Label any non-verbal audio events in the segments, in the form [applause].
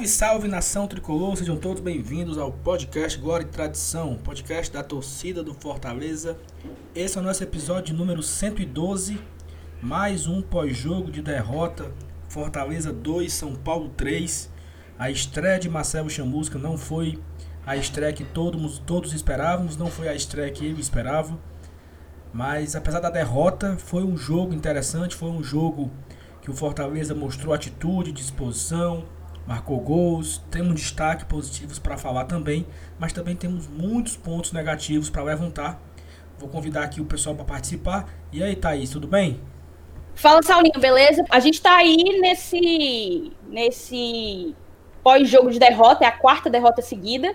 Salve, salve nação tricolor, sejam todos bem-vindos ao podcast Glória e Tradição, podcast da torcida do Fortaleza. Esse é o nosso episódio número 112, mais um pós-jogo de derrota. Fortaleza 2, São Paulo 3. A estreia de Marcelo Chamusca não foi a estreia que todos, todos esperávamos, não foi a estreia que eu esperava. Mas apesar da derrota, foi um jogo interessante, foi um jogo que o Fortaleza mostrou atitude, disposição, marcou gols, temos destaque positivos para falar também, mas também temos muitos pontos negativos para levantar. Vou convidar aqui o pessoal para participar. E aí, Thaís, tudo bem? Fala, Saulinho, beleza? A gente está aí nesse, nesse pós-jogo de derrota, é a quarta derrota seguida,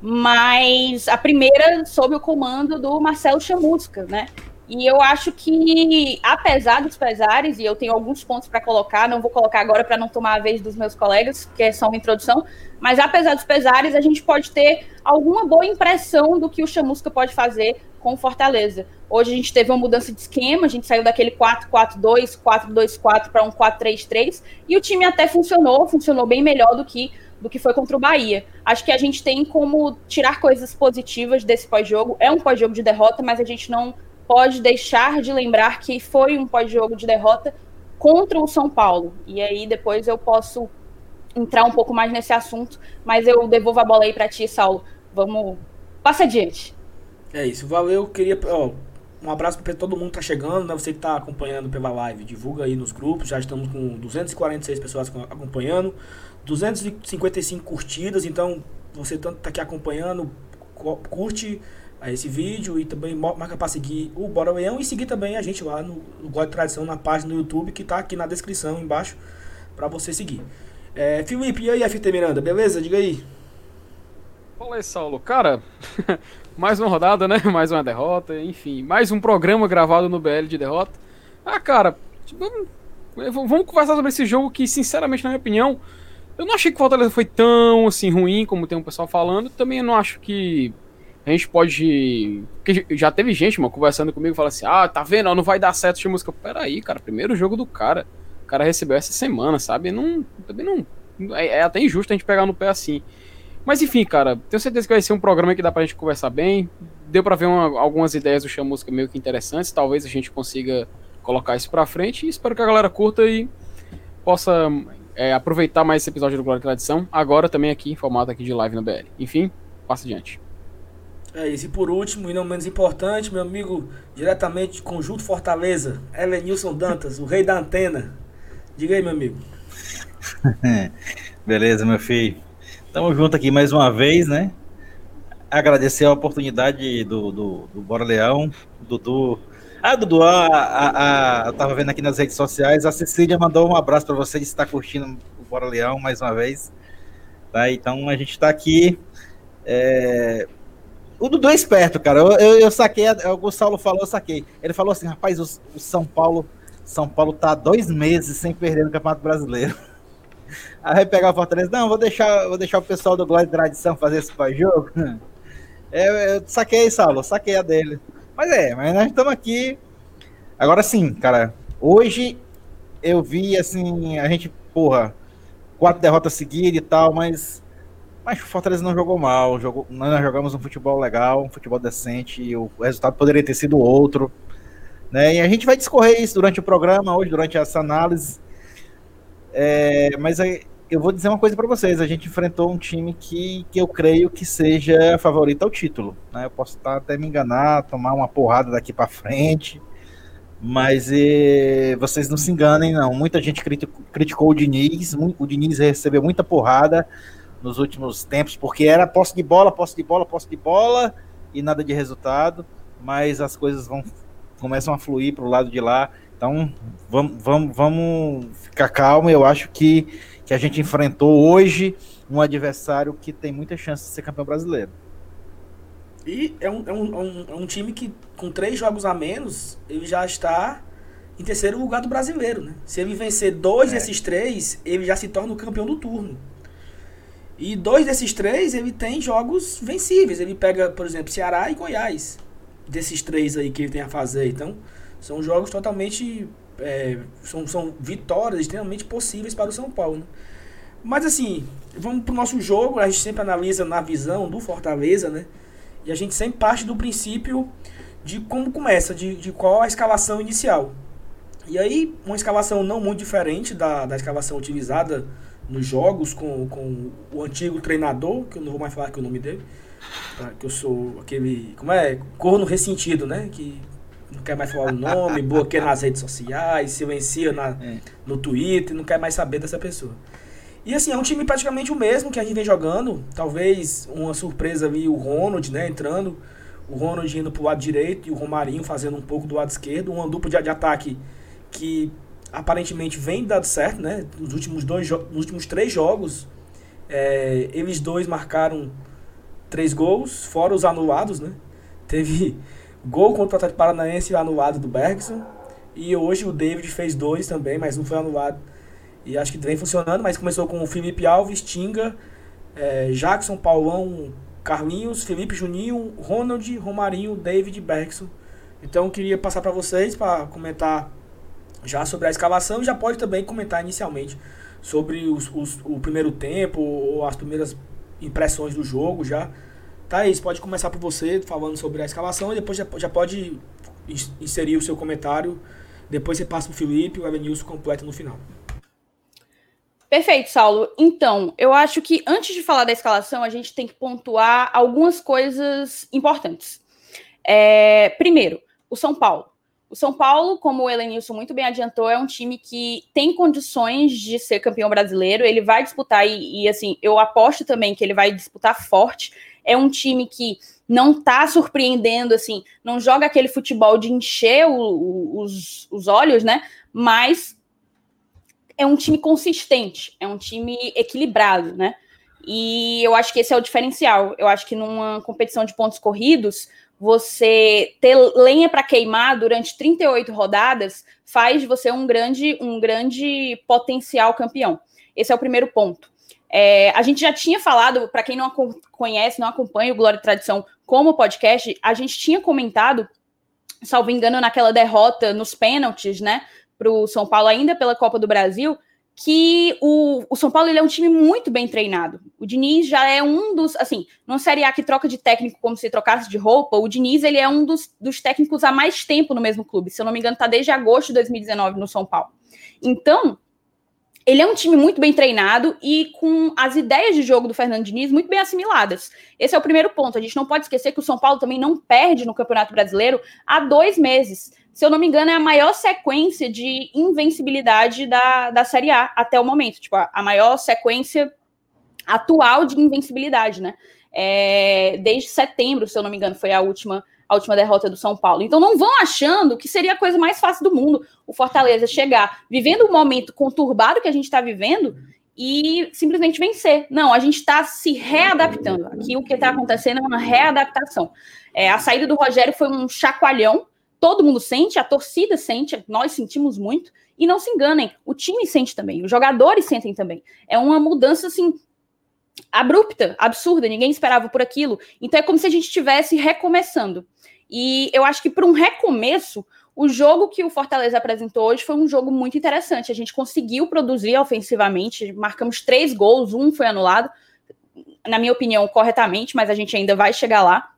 mas a primeira sob o comando do Marcelo Chamusca, né? E eu acho que, apesar dos pesares, e eu tenho alguns pontos para colocar, não vou colocar agora para não tomar a vez dos meus colegas, que é só uma introdução, mas apesar dos pesares, a gente pode ter alguma boa impressão do que o Chamusca pode fazer com o Fortaleza. Hoje a gente teve uma mudança de esquema, a gente saiu daquele 4-4-2, 4-2-4 para um 4-3-3, e o time até funcionou, funcionou bem melhor do que do que foi contra o Bahia. Acho que a gente tem como tirar coisas positivas desse pós-jogo. É um pós-jogo de derrota, mas a gente não pode deixar de lembrar que foi um pós-jogo de derrota contra o São Paulo. E aí depois eu posso entrar um pouco mais nesse assunto, mas eu devolvo a bola aí para ti, Saulo. Vamos, passa adiante. É isso, valeu. Queria, ó, um abraço para todo mundo que tá chegando, né? Você que tá acompanhando pela live, divulga aí nos grupos. Já estamos com 246 pessoas acompanhando, 255 curtidas. Então, você tanto tá aqui acompanhando, curte a esse vídeo e também marca para seguir o Bora Leão e seguir também a gente lá no, no God Tradição na página do YouTube que tá aqui na descrição embaixo para você seguir. É, Felipe, e aí, FT Miranda, beleza? Diga aí. Fala aí, Saulo. Cara, [laughs] mais uma rodada, né? [laughs] Mais uma derrota, enfim, mais um programa gravado no BL de derrota. Ah, cara, vamos, vamos conversar sobre esse jogo que, sinceramente, na minha opinião, eu não achei que o Fortaleza foi tão assim ruim como tem um pessoal falando. Também não acho que a gente pode. Porque já teve gente, mano, conversando comigo, falando assim: ah, tá vendo, não vai dar certo de música. Peraí, cara, primeiro jogo do cara. O cara recebeu essa semana, sabe? Não, também não. É, é, até injusto a gente pegar no pé assim. Mas enfim, cara, tenho certeza que vai ser um programa que dá pra gente conversar bem. Deu pra ver uma, algumas ideias do Chamusca meio que interessantes. Talvez a gente consiga colocar isso pra frente. E espero que a galera curta e possa é, aproveitar mais esse episódio do Glória e Tradição. Agora também aqui em formato aqui de live no BL. Enfim, passa adiante. É isso. E por último, e não menos importante, meu amigo, diretamente de Conjunto Fortaleza, Elenilson Dantas, o rei da antena. Diga aí, meu amigo. [laughs] Beleza, meu filho. Tamo junto aqui mais uma vez, né? Agradecer a oportunidade do, do, do Bora Leão, Dudu. Ah, Dudu, a, a, a, eu tava vendo aqui nas redes sociais, a Cecília mandou um abraço para você, está curtindo o Bora Leão mais uma vez. Tá? Então a gente tá aqui. É, o Dudu é esperto, cara. Eu, eu, eu saquei, o Saulo falou, eu saquei. Ele falou assim, rapaz, o, o, São Paulo, São Paulo tá dois meses sem perder no Campeonato Brasileiro. [laughs] Aí vai pegar o Fortaleza, não, vou deixar, vou deixar o pessoal do Glória de Tradição fazer esse pós-jogo. [laughs] É, eu saquei, Saulo, saquei a dele. Mas é, mas nós estamos aqui. Agora sim, cara. Hoje eu vi assim, a gente, porra, quatro derrotas seguidas e tal, mas mas o Fortaleza não jogou mal, jogou, nós jogamos um futebol legal, um futebol decente, e o resultado poderia ter sido outro. Né? E a gente vai discorrer isso durante o programa, hoje, durante essa análise. É, mas eu vou dizer uma coisa para vocês: a gente enfrentou um time que, que eu creio que seja favorito ao título. Né? Eu posso estar até me enganar, tomar uma porrada daqui para frente. Mas e, vocês não se enganem, não. Muita gente criticou, criticou o Diniz, o Diniz recebeu muita porrada nos últimos tempos, porque era posse de bola, posse de bola, posse de bola e nada de resultado, mas as coisas vão começam a fluir para o lado de lá. Então, vamos, vamos, vamos ficar calmo. Eu acho que, que a gente enfrentou hoje um adversário que tem muita chance de ser campeão brasileiro. E é um, é um, é um, é um time que, com três jogos a menos, ele já está em terceiro lugar do brasileiro. Né? Se ele vencer dois é. desses três, ele já se torna o campeão do turno. E dois desses três, ele tem jogos vencíveis. Ele pega, por exemplo, Ceará e Goiás. Desses três aí que ele tem a fazer. Então, são jogos totalmente. É, são, são vitórias extremamente possíveis para o São Paulo. Né? Mas assim, vamos pro nosso jogo, a gente sempre analisa na visão do Fortaleza, né? E a gente sempre parte do princípio de como começa, de, de qual a escalação inicial. E aí, uma escalação não muito diferente da, da escalação utilizada nos jogos com, com o antigo treinador, que eu não vou mais falar que o nome dele, tá? que eu sou aquele, como é, corno ressentido, né? Que não quer mais falar o nome, [laughs] bloqueia nas redes sociais, silencia na, é. no Twitter, não quer mais saber dessa pessoa. E assim, é um time praticamente o mesmo que a gente vem jogando. Talvez uma surpresa ali, o Ronald, né, entrando. O Ronald indo pro lado direito e o Romarinho fazendo um pouco do lado esquerdo. Uma dupla de, de ataque que aparentemente vem dando certo, né? Nos últimos, dois nos últimos três jogos, é, eles dois marcaram três gols, fora os anulados, né? Teve gol contra o Atlético Paranaense anulado do Bergson. E hoje o David fez dois também, mas não foi anulado. E acho que vem funcionando, mas começou com o Felipe Alves, Tinga, é, Jackson, Paulão, Carlinhos, Felipe Juninho, Ronald, Romarinho, David Bergson. Então queria passar para vocês para comentar já sobre a escalação e já pode também comentar inicialmente sobre os, os, o primeiro tempo ou as primeiras impressões do jogo já. Thaís, pode começar por você falando sobre a escalação e depois já, já pode inserir o seu comentário. Depois você passa para o Felipe e o Evanilson completa no final. Perfeito, Saulo. Então, eu acho que antes de falar da escalação, a gente tem que pontuar algumas coisas importantes. É, primeiro, o São Paulo. O São Paulo, como o Elenilson muito bem adiantou, é um time que tem condições de ser campeão brasileiro. Ele vai disputar, e, e assim, eu aposto também que ele vai disputar forte. É um time que não tá surpreendendo, assim, não joga aquele futebol de encher o, o, os, os olhos, né? Mas é um time consistente, é um time equilibrado, né? E eu acho que esse é o diferencial. Eu acho que numa competição de pontos corridos, você ter lenha para queimar durante 38 rodadas faz de você um grande, um grande potencial campeão. Esse é o primeiro ponto. É, a gente já tinha falado, para quem não conhece, não acompanha o Glória e Tradição como podcast, a gente tinha comentado, salvo engano, naquela derrota nos pênaltis, né? para o São Paulo ainda pela Copa do Brasil, que o, o São Paulo ele é um time muito bem treinado. O Diniz já é um dos, assim, não Série A que troca de técnico como se trocasse de roupa, o Diniz ele é um dos, dos técnicos há mais tempo no mesmo clube. Se eu não me engano, está desde agosto de 2019 no São Paulo. Então, ele é um time muito bem treinado e com as ideias de jogo do Fernando Diniz muito bem assimiladas. Esse é o primeiro ponto. A gente não pode esquecer que o São Paulo também não perde no Campeonato Brasileiro há dois meses se eu não me engano, é a maior sequência de invencibilidade da, da Série A até o momento. Tipo, a, a maior sequência atual de invencibilidade, né? É, desde setembro, se eu não me engano, foi a última, a última derrota do São Paulo. Então não vão achando que seria a coisa mais fácil do mundo o Fortaleza chegar vivendo o momento conturbado que a gente está vivendo e simplesmente vencer. Não, a gente está se readaptando. Aqui o que está acontecendo é uma readaptação. É, a saída do Rogério foi um chacoalhão todo mundo sente, a torcida sente, nós sentimos muito, e não se enganem, o time sente também, os jogadores sentem também. É uma mudança assim abrupta, absurda, ninguém esperava por aquilo. Então é como se a gente estivesse recomeçando. E eu acho que para um recomeço, o jogo que o Fortaleza apresentou hoje foi um jogo muito interessante. A gente conseguiu produzir ofensivamente, marcamos três gols, um foi anulado, na minha opinião, corretamente, mas a gente ainda vai chegar lá.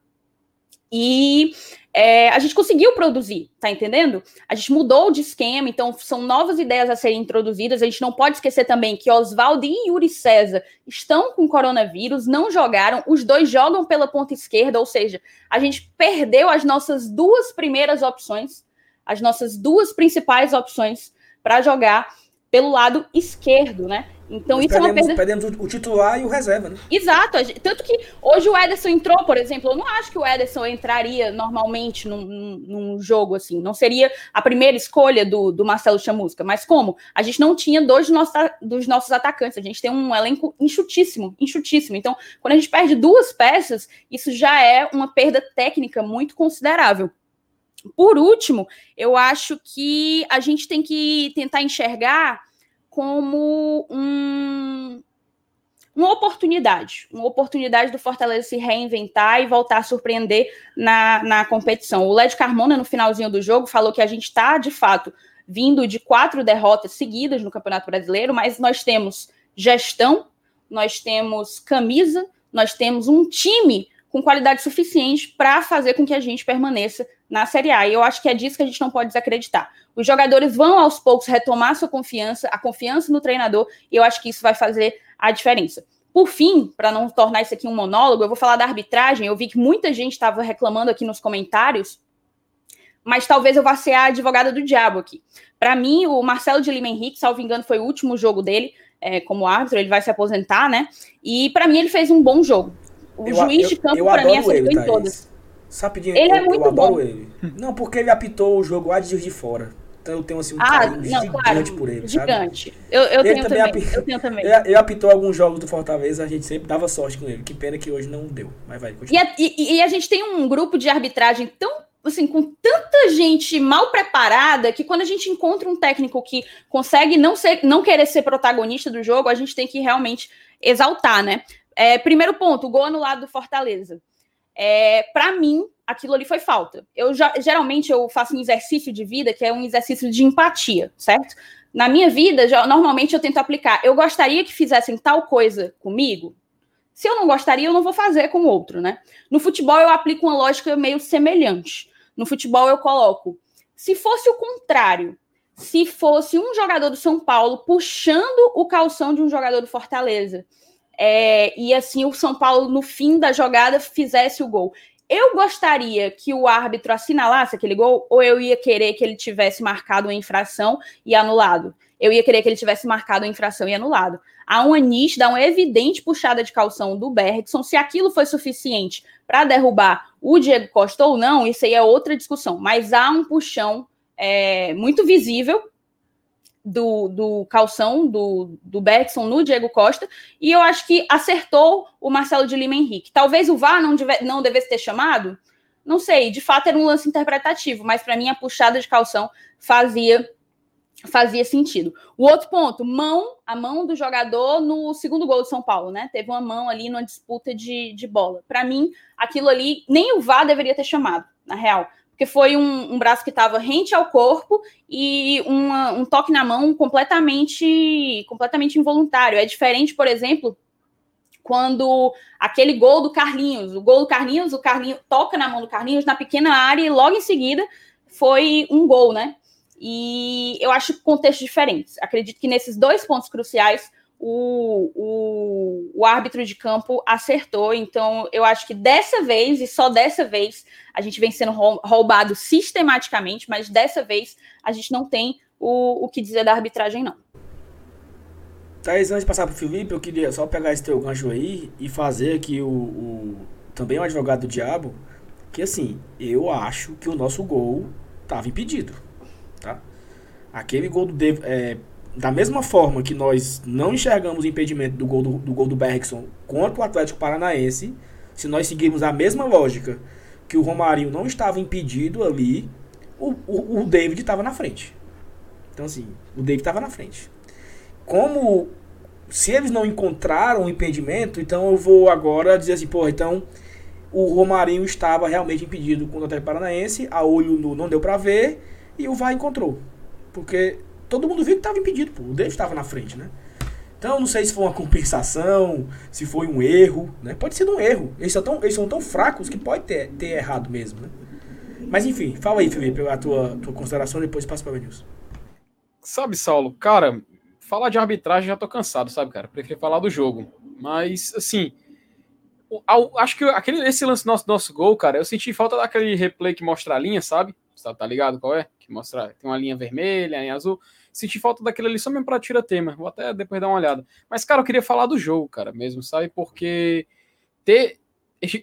E é, a gente conseguiu produzir, tá entendendo? A gente mudou de esquema, então são novas ideias a serem introduzidas. A gente não pode esquecer também que Oswaldo e Yuri César estão com coronavírus, não jogaram, os dois jogam pela ponta esquerda, ou seja, a gente perdeu as nossas duas primeiras opções, as nossas duas principais opções para jogar pelo lado esquerdo, né? Então Nós isso perdemos, é uma perda. Perdemos o titular e o reserva, né? Exato. Tanto que hoje o Ederson entrou, por exemplo. Eu não acho que o Ederson entraria normalmente num, num jogo assim. Não seria a primeira escolha do, do Marcelo Chamusca. Mas como? A gente não tinha dois dos nossos, dos nossos atacantes. A gente tem um elenco enxutíssimo, enxutíssimo. Então, quando a gente perde duas peças, isso já é uma perda técnica muito considerável. Por último, eu acho que a gente tem que tentar enxergar como um, uma oportunidade, uma oportunidade do Fortaleza se reinventar e voltar a surpreender na, na competição. O Led Carmona, no finalzinho do jogo, falou que a gente está, de fato, vindo de quatro derrotas seguidas no Campeonato Brasileiro, mas nós temos gestão, nós temos camisa, nós temos um time com qualidade suficiente para fazer com que a gente permaneça na Série A. E eu acho que é disso que a gente não pode desacreditar. Os jogadores vão aos poucos retomar sua confiança, a confiança no treinador, e eu acho que isso vai fazer a diferença. Por fim, para não tornar isso aqui um monólogo, eu vou falar da arbitragem. Eu vi que muita gente estava reclamando aqui nos comentários, mas talvez eu vá ser a advogada do diabo aqui. Para mim, o Marcelo de Lima Henrique, salvo engano, foi o último jogo dele é, como árbitro, ele vai se aposentar, né? E para mim ele fez um bom jogo. O eu, juiz de campo, para mim, acertou em todas. Sapidinho, ele é eu, é muito eu adoro bom. ele. Não, porque ele apitou o jogo lá de de fora. Então eu tenho assim um ah, não, gigante claro, por ele, gigante. Sabe? Eu, eu, tenho também, também, eu tenho também. Ele, ele, apitou alguns jogos do Fortaleza, a gente sempre dava sorte com ele. Que pena que hoje não deu. Mas vai, e a, e, e a gente tem um grupo de arbitragem tão assim, com tanta gente mal preparada que quando a gente encontra um técnico que consegue não ser, não querer ser protagonista do jogo, a gente tem que realmente exaltar, né? É, primeiro ponto, o gol anulado do Fortaleza. É, para mim, aquilo ali foi falta. Eu já, geralmente eu faço um exercício de vida que é um exercício de empatia, certo? Na minha vida, já, normalmente eu tento aplicar. Eu gostaria que fizessem tal coisa comigo. Se eu não gostaria, eu não vou fazer com o outro, né? No futebol eu aplico uma lógica meio semelhante. No futebol eu coloco, se fosse o contrário, se fosse um jogador do São Paulo puxando o calção de um jogador do Fortaleza, é, e assim o São Paulo, no fim da jogada, fizesse o gol. Eu gostaria que o árbitro assinalasse aquele gol, ou eu ia querer que ele tivesse marcado uma infração e anulado? Eu ia querer que ele tivesse marcado a infração e anulado. Há uma nítida, uma evidente puxada de calção do Bergson. Se aquilo foi suficiente para derrubar o Diego Costa ou não, isso aí é outra discussão. Mas há um puxão é, muito visível do, do calção do, do Bergson no Diego Costa, e eu acho que acertou o Marcelo de Lima Henrique. Talvez o VAR não, deve, não devesse ter chamado, não sei, de fato era um lance interpretativo, mas para mim a puxada de calção fazia fazia sentido. O outro ponto, mão, a mão do jogador no segundo gol de São Paulo, né? Teve uma mão ali numa disputa de, de bola. Para mim, aquilo ali, nem o VAR deveria ter chamado, na real porque foi um, um braço que estava rente ao corpo e uma, um toque na mão completamente, completamente involuntário. É diferente, por exemplo, quando aquele gol do Carlinhos, o gol do Carlinhos, o Carlinhos toca na mão do Carlinhos na pequena área e logo em seguida foi um gol, né? E eu acho contextos diferentes. Acredito que nesses dois pontos cruciais o, o, o, árbitro de campo acertou. Então, eu acho que dessa vez, e só dessa vez, a gente vem sendo roubado sistematicamente, mas dessa vez a gente não tem o, o que dizer da arbitragem, não. Thaís, antes de passar para o Felipe, eu queria só pegar esse teu gancho aí e fazer aqui o, o também o advogado do diabo, que assim, eu acho que o nosso gol estava impedido, tá? Aquele gol do David, é, da mesma forma que nós não enxergamos o impedimento do gol do, do gol do Bergson contra o Atlético Paranaense, se nós seguirmos a mesma lógica que o Romarinho não estava impedido ali, o, o, o David estava na frente. Então, assim, o David estava na frente. Como se eles não encontraram o impedimento, então eu vou agora dizer assim, porra, então o Romarinho estava realmente impedido contra o Atlético Paranaense, a olho nu não deu para ver e o VAR encontrou. Porque todo mundo viu que estava impedido, pô. O David estava na frente, né? Então, não sei se foi uma compensação, se foi um erro, né? Pode ser um erro. Eles são tão, eles são tão fracos que pode ter, ter errado mesmo, né? Mas enfim, fala aí, Felipe, a tua, tua consideração, depois passa para o News. Sabe, Saulo, cara, falar de arbitragem já tô cansado, sabe, cara? Prefiro falar do jogo. Mas, assim, acho que aquele, esse lance nosso, nosso gol, cara, eu senti falta daquele replay que mostra a linha, sabe? Tá, tá ligado qual é? Que mostra, tem uma linha vermelha, linha azul. Senti falta daquele ali só mesmo pra tirar tema. Vou até depois dar uma olhada. Mas, cara, eu queria falar do jogo, cara, mesmo, sabe? Porque ter.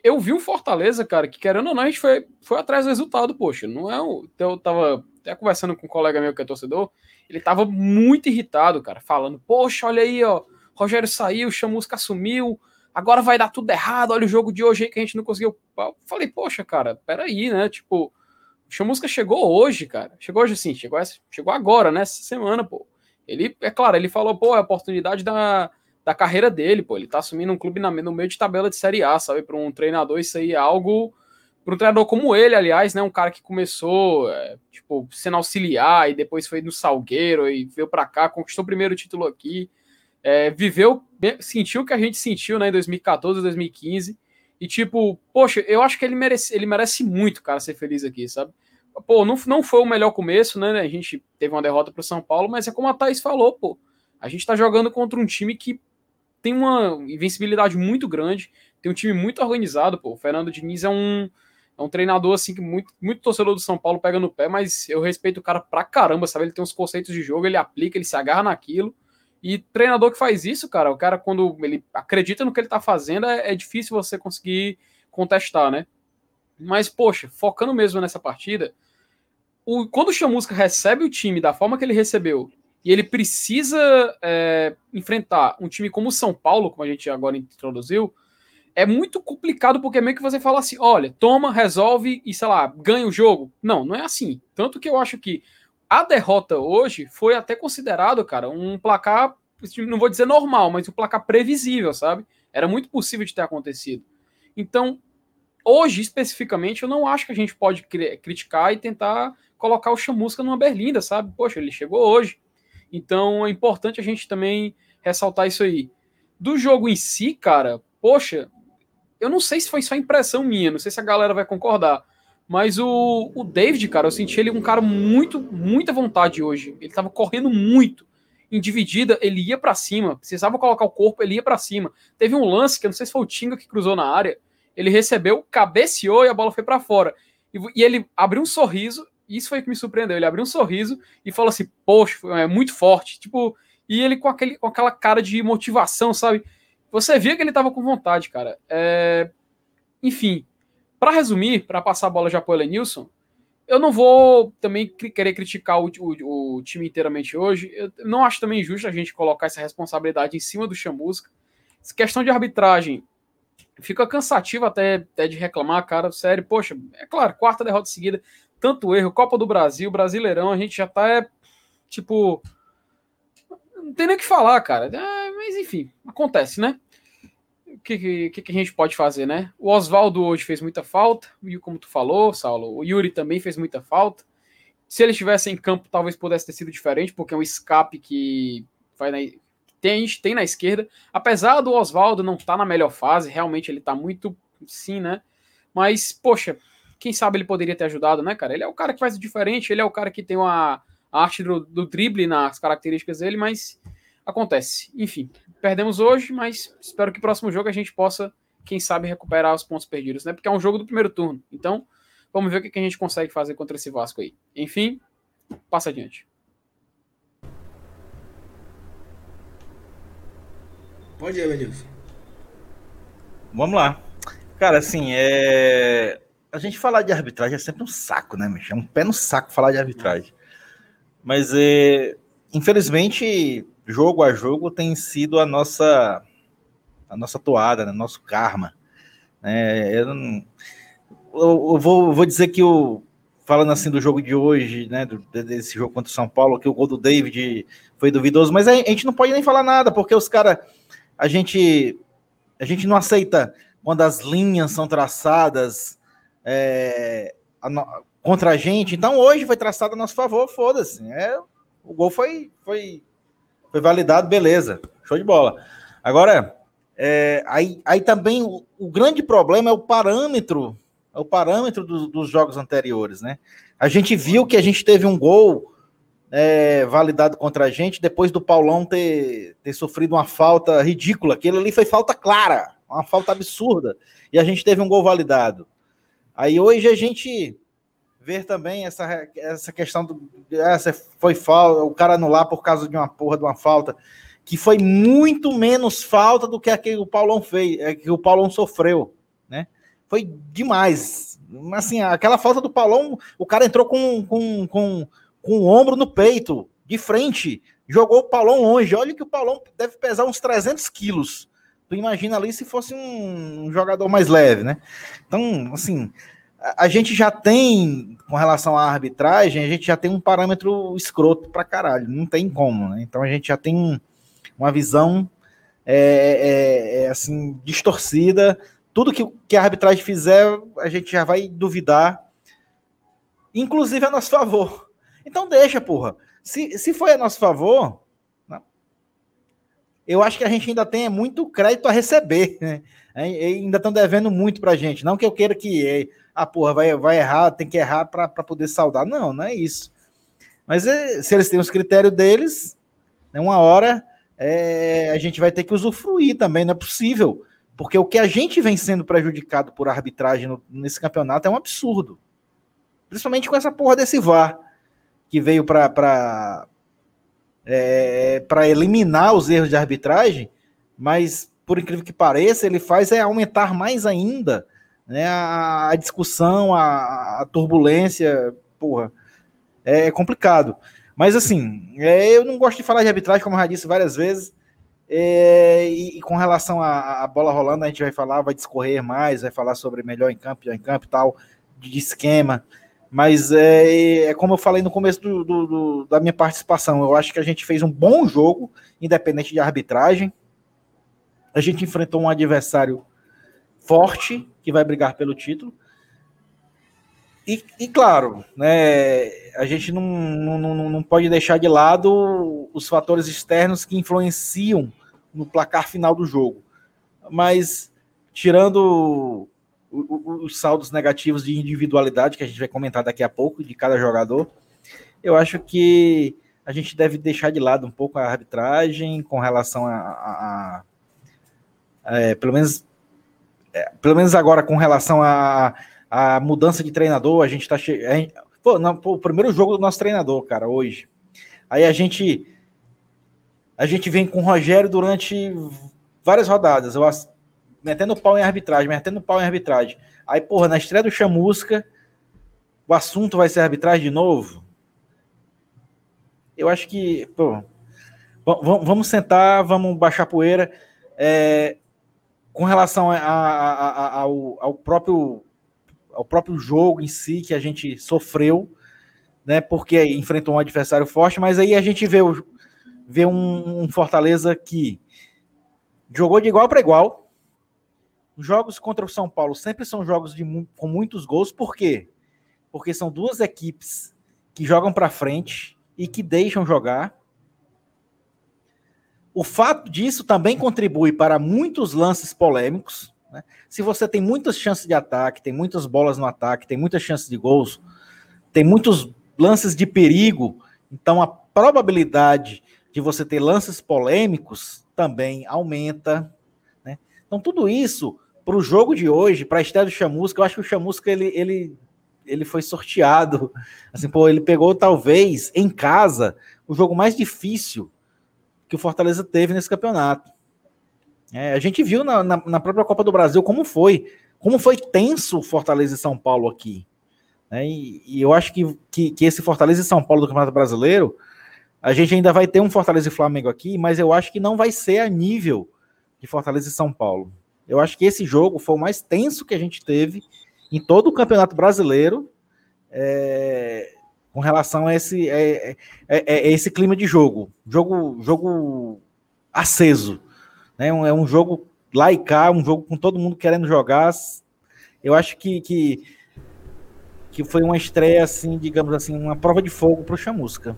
Eu vi um Fortaleza, cara, que querendo ou não, a gente foi, foi atrás do resultado, poxa. Não é o. Eu tava até conversando com um colega meu que é torcedor. Ele tava muito irritado, cara, falando: Poxa, olha aí, ó. Rogério saiu, Chamusca assumiu agora vai dar tudo errado, olha o jogo de hoje aí que a gente não conseguiu. Eu falei, poxa, cara, peraí, né? Tipo, Chamusca chegou hoje, cara. Chegou hoje sim, chegou, essa, chegou agora, nessa semana, pô. Ele, é claro, ele falou, pô, é a oportunidade da, da carreira dele, pô. Ele tá assumindo um clube na, no meio de tabela de Série A, sabe? Para um treinador, isso aí é algo. Para um treinador como ele, aliás, né? Um cara que começou, é, tipo, sendo auxiliar e depois foi no Salgueiro e veio para cá, conquistou o primeiro título aqui. é, viveu, sentiu o que a gente sentiu né, em 2014, 2015. E, tipo, poxa, eu acho que ele merece, ele merece muito, cara, ser feliz aqui, sabe? Pô, não, não foi o melhor começo, né? A gente teve uma derrota pro São Paulo, mas é como a Thaís falou, pô. A gente tá jogando contra um time que tem uma invencibilidade muito grande, tem um time muito organizado, pô. O Fernando Diniz é um, é um treinador, assim, que muito, muito torcedor do São Paulo pega no pé, mas eu respeito o cara pra caramba, sabe? Ele tem uns conceitos de jogo, ele aplica, ele se agarra naquilo. E treinador que faz isso, cara, o cara, quando ele acredita no que ele tá fazendo, é, é difícil você conseguir contestar, né? Mas, poxa, focando mesmo nessa partida, o, quando o Chamusca recebe o time da forma que ele recebeu, e ele precisa é, enfrentar um time como o São Paulo, como a gente agora introduziu, é muito complicado porque meio que você fala assim: olha, toma, resolve e sei lá, ganha o jogo. Não, não é assim. Tanto que eu acho que a derrota hoje foi até considerado, cara, um placar, não vou dizer normal, mas um placar previsível, sabe? Era muito possível de ter acontecido. Então, hoje especificamente, eu não acho que a gente pode criticar e tentar colocar o Chamusca numa berlinda, sabe? Poxa, ele chegou hoje. Então é importante a gente também ressaltar isso aí. Do jogo em si, cara, poxa, eu não sei se foi só impressão minha, não sei se a galera vai concordar. Mas o, o David, cara, eu senti ele um cara muito, muita vontade hoje. Ele tava correndo muito. Em dividida, ele ia para cima. Precisava colocar o corpo, ele ia para cima. Teve um lance que eu não sei se foi o Tinga que cruzou na área. Ele recebeu, cabeceou e a bola foi para fora. E, e, ele abriu um sorriso. Isso foi o que me surpreendeu. Ele abriu um sorriso e falou assim: Poxa, é muito forte. Tipo, e ele com, aquele, com aquela cara de motivação, sabe? Você via que ele tava com vontade, cara. É... Enfim, para resumir, para passar a bola já para o Elenilson, eu não vou também querer criticar o, o, o, time inteiramente hoje. Eu não acho também justo a gente colocar essa responsabilidade em cima do Chamusca. Essa questão de arbitragem fica cansativo até, até de reclamar, cara. Sério, poxa, é claro, quarta derrota seguida, tanto erro, Copa do Brasil, Brasileirão, a gente já tá, é, tipo. Não tem nem o que falar, cara. É, mas enfim, acontece, né? Que, que, que, a gente pode fazer, né? O Oswaldo hoje fez muita falta, e como tu falou, Saulo, o Yuri também fez muita falta. Se ele estivesse em campo, talvez pudesse ter sido diferente, porque é um escape que vai na, tem, tem na esquerda. Apesar do Oswaldo não estar tá na melhor fase, realmente ele está muito sim, né? Mas, poxa, quem sabe ele poderia ter ajudado, né, cara? Ele é o cara que faz o diferente, ele é o cara que tem uma, a arte do, do drible nas características dele, mas acontece. Enfim, perdemos hoje, mas espero que o próximo jogo a gente possa, quem sabe, recuperar os pontos perdidos, né? Porque é um jogo do primeiro turno. Então, vamos ver o que a gente consegue fazer contra esse Vasco aí. Enfim, passa adiante. Pode ir, Benilson. Vamos lá. Cara, assim, é... a gente falar de arbitragem é sempre um saco, né, Michel? É um pé no saco falar de arbitragem. Mas, é... infelizmente, jogo a jogo tem sido a nossa a nossa toada, né? nosso karma. É, eu, não, eu, eu vou, vou dizer que o falando assim do jogo de hoje, né, do, desse jogo contra o São Paulo, que o gol do David foi duvidoso, mas a, gente não pode nem falar nada, porque os caras, a gente, a gente não aceita quando as linhas são traçadas é, a contra a gente. Então hoje foi traçado a nosso favor, foda-se. É, o gol foi, foi foi validado, beleza, show de bola. Agora, é, aí, aí também o, o, grande problema é o parâmetro, é o parâmetro do, dos jogos anteriores, né? A gente viu que a gente teve um gol é, validado contra a gente depois do Paulão ter, ter sofrido uma falta ridícula. Aquilo ali foi falta clara, uma falta absurda. E a gente teve um gol validado. Aí hoje a gente ver também essa, essa questão do. Essa foi falta, o cara anular por causa de uma porra de uma falta, que foi muito menos falta do que a que o Paulão fez, é, que o Paulão sofreu, né? Foi demais. Assim, aquela falta do Paulão, o cara entrou com, com, com, com o ombro no peito, de frente, jogou o Paulão longe. Olha que o Paulão deve pesar uns 300 quilos. Tu imagina ali se fosse um jogador mais leve, né? Então, assim, a gente já tem, com relação à arbitragem, a gente já tem um parâmetro escroto pra caralho, não tem como, né? Então a gente já tem uma visão é, é, é, assim, distorcida. Tudo que, que a arbitragem fizer, a gente já vai duvidar, inclusive a nosso favor. Então deixa, porra. Se, se foi a nosso favor, eu acho que a gente ainda tem muito crédito a receber, né? Ainda estão devendo muito pra gente. Não que eu queira que, ah, porra, vai, vai errar, tem que errar para poder saudar. Não, não é isso. Mas é, se eles têm os critérios deles, né, uma hora é, a gente vai ter que usufruir também, não é possível. Porque o que a gente vem sendo prejudicado por arbitragem no, nesse campeonato é um absurdo. Principalmente com essa porra desse VAR, que veio para é, para eliminar os erros de arbitragem, mas por incrível que pareça, ele faz é aumentar mais ainda né, a, discussão, a, a, turbulência, porra, é complicado. Mas assim, é, eu não gosto de falar de arbitragem, como eu já disse várias vezes, é, e, e, com relação à bola rolando, a gente vai falar, vai discorrer mais, vai falar sobre melhor em campo, pior em campo e tal, de esquema. Mas é, é como eu falei no começo do, do, do, da minha participação, eu acho que a gente fez um bom jogo, independente de arbitragem. A gente enfrentou um adversário forte, que vai brigar pelo título. E, e claro, né, a gente não, não, não pode deixar de lado os fatores externos que influenciam no placar final do jogo. Mas, tirando os saldos negativos de individualidade, que a gente vai comentar daqui a pouco, de cada jogador, eu acho que a gente deve deixar de lado um pouco a arbitragem com relação a. a, a é, pelo menos. É, pelo menos agora com relação a, a mudança de treinador, a gente tá chegando. Pô, pô, o primeiro jogo do nosso treinador, cara, hoje. Aí a gente. A gente vem com o Rogério durante várias rodadas. Eu metendo pau em arbitragem, metendo pau em arbitragem. Aí, porra, na estreia do Chamusca, o assunto vai ser arbitragem de novo? Eu acho que, pô, vamos sentar, vamos baixar poeira. É, com relação a, a, a, ao, ao, próprio, ao próprio jogo em si que a gente sofreu, né? Porque enfrentou um adversário forte, mas aí a gente vê, vê um, um Fortaleza que jogou de igual para igual, Jogos contra o São Paulo sempre são jogos de, com muitos gols, por quê? Porque são duas equipes que jogam para frente e que deixam jogar. O fato disso também contribui para muitos lances polêmicos. Né? Se você tem muitas chances de ataque, tem muitas bolas no ataque, tem muitas chances de gols, tem muitos lances de perigo, então a probabilidade de você ter lances polêmicos também aumenta. Né? Então, tudo isso para o jogo de hoje, para a estreia do Chamusca, eu acho que o Chamusca ele, ele, ele foi sorteado. Assim, pô, ele pegou talvez em casa o jogo mais difícil que o Fortaleza teve nesse campeonato. É, a gente viu na, na, na, própria Copa do Brasil como foi, como foi tenso o Fortaleza e São Paulo aqui. É, e, e, eu acho que, que, que, esse Fortaleza e São Paulo do Campeonato Brasileiro, a gente ainda vai ter um Fortaleza e Flamengo aqui, mas eu acho que não vai ser a nível de Fortaleza e São Paulo. Eu acho que esse jogo foi o mais tenso que a gente teve em todo o Campeonato Brasileiro é, com relação a esse, é, é, é, é esse clima de jogo. Jogo, jogo aceso. Né? É um jogo lá e cá, um jogo com todo mundo querendo jogar. Eu acho que, que, que foi uma estreia, assim, digamos assim, uma prova de fogo para o Chamusca.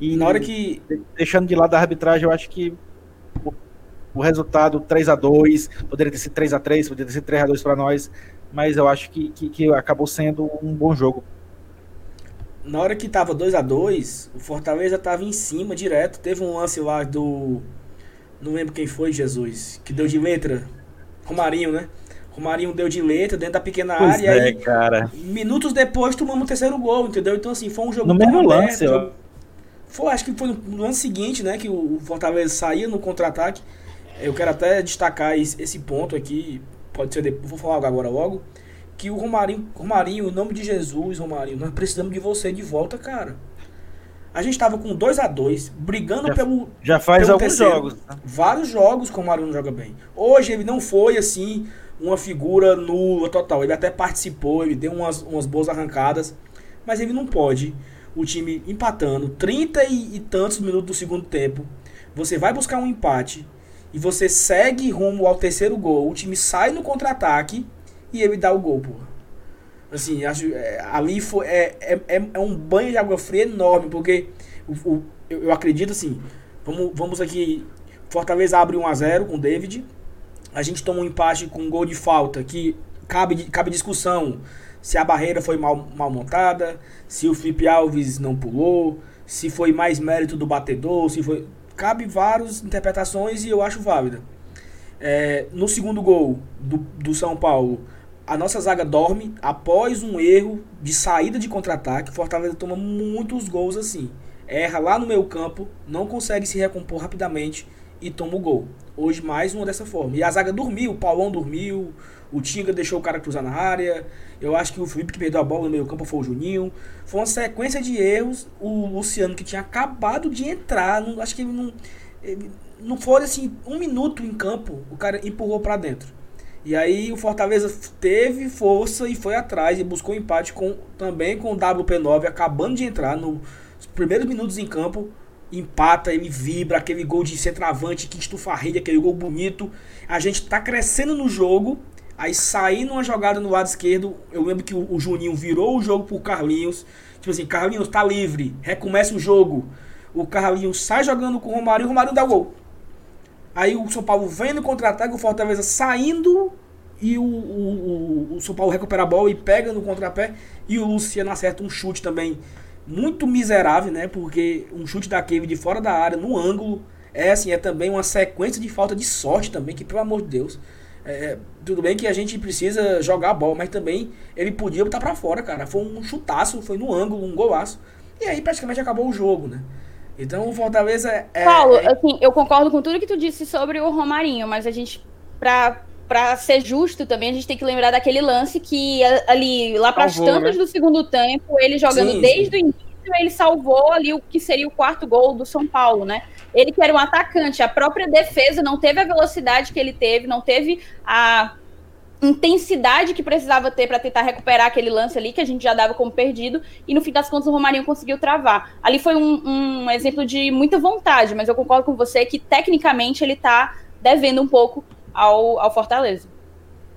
E na hora que. Deixando de lado a arbitragem, eu acho que o resultado 3 a 2 poderia ter sido 3 a 3 poderia ter sido 3 a 2 para nós, mas eu acho que, que, que, acabou sendo um bom jogo. Na hora que tava 2 a 2 o Fortaleza tava em cima direto. Teve um lance lá do. Não lembro quem foi, Jesus, que deu de letra. Romarinho, né? Romarinho deu de letra dentro da pequena pois área. É, aí, cara. Minutos depois tomamos o terceiro gol, entendeu? Então, assim, foi um jogo. No mesmo lance, aberto, Foi, acho que foi no lance seguinte, né? Que o Fortaleza saía no contra-ataque. Eu quero até destacar esse ponto aqui, pode ser depois, vou falar agora logo, que o Romarinho, Romarinho, em nome de Jesus, Romarinho, nós precisamos de você de volta, cara. A gente tava com 2 a 2 brigando já, pelo. Já faz pelo alguns terceiro. jogos. Né? Vários jogos que o Romarinho joga bem. Hoje ele não foi assim, uma figura nula total. Ele até participou, ele deu umas, umas boas arrancadas, mas ele não pode. O time empatando 30 e, e tantos minutos do segundo tempo. Você vai buscar um empate e você segue rumo ao terceiro gol, o time sai no contra-ataque e ele dá o gol, pô. Assim, acho, é, ali foi, é, é, é, é um banho de água fria enorme, porque o, o, eu, eu acredito assim, vamos, vamos aqui Fortaleza abre 1 a 0 com o David. A gente toma um empate com um gol de falta que cabe, cabe discussão se a barreira foi mal, mal montada, se o Felipe Alves não pulou, se foi mais mérito do batedor, se foi. Cabe várias interpretações e eu acho válida. É, no segundo gol do, do São Paulo, a nossa zaga dorme após um erro de saída de contra-ataque. Fortaleza toma muitos gols assim. Erra lá no meio campo, não consegue se recompor rapidamente e toma o gol. Hoje mais uma dessa forma. E a zaga dormiu, o Paulão dormiu, o Tinga deixou o cara cruzar na área. Eu acho que o Felipe que perdeu a bola no meio campo foi o Juninho. Foi uma sequência de erros. O Luciano que tinha acabado de entrar, não, acho que ele não, ele, não foi assim um minuto em campo, o cara empurrou para dentro. E aí o Fortaleza teve força e foi atrás e buscou empate com também com o WP9 acabando de entrar nos primeiros minutos em campo empata, ele vibra, aquele gol de centroavante que estufa a rede, aquele gol bonito. A gente tá crescendo no jogo, aí saindo uma jogada no lado esquerdo, eu lembro que o, o Juninho virou o jogo pro Carlinhos. Tipo assim, Carlinhos tá livre, recomeça o jogo. O Carlinhos sai jogando com o Romário, o Romário dá gol. Aí o São Paulo vem no contra-ataque, o Fortaleza saindo e o, o, o, São Paulo recupera a bola e pega no contrapé. E o Luciano acerta um chute também muito miserável, né? Porque um chute daquele de fora da área, no ângulo, é assim, é também uma sequência de falta de sorte também, que pelo amor de Deus. É, tudo bem que a gente precisa jogar a bola, mas também ele podia botar para fora, cara. Foi um chutaço, foi no ângulo, um golaço. E aí praticamente acabou o jogo, né? Então o Fortaleza é. Paulo, é... assim, eu concordo com tudo que tu disse sobre o Romarinho, mas a gente, pra, pra ser justo também, a gente tem que lembrar daquele lance que ali, lá para as tantas né? do segundo tempo, ele jogando sim, desde sim. o início, ele salvou ali o que seria o quarto gol do São Paulo, né? Ele que era um atacante, a própria defesa não teve a velocidade que ele teve, não teve a intensidade que precisava ter para tentar recuperar aquele lance ali que a gente já dava como perdido e no fim das contas o Romarinho conseguiu travar. Ali foi um, um exemplo de muita vontade, mas eu concordo com você que tecnicamente ele está devendo um pouco ao, ao Fortaleza.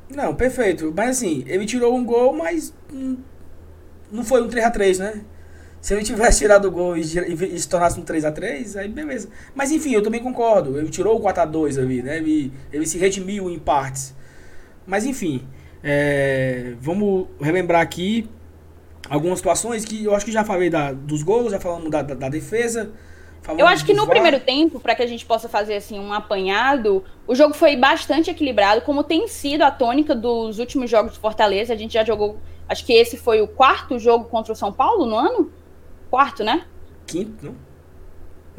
Não, perfeito. Mas assim, ele tirou um gol, mas não foi um 3 a 3 né? Se ele tivesse tirado o gol e, e, e se tornasse um 3x3, aí beleza. Mas enfim, eu também concordo. Ele tirou o 4x2 ali, né? Ele, ele se redimiu em partes. Mas enfim, é, vamos relembrar aqui algumas situações que eu acho que já falei da, dos gols, já falamos da, da, da defesa. Eu acho que no VAR. primeiro tempo, para que a gente possa fazer assim um apanhado, o jogo foi bastante equilibrado, como tem sido a tônica dos últimos jogos de Fortaleza. A gente já jogou, acho que esse foi o quarto jogo contra o São Paulo no ano? Quarto, né? Quinto, não?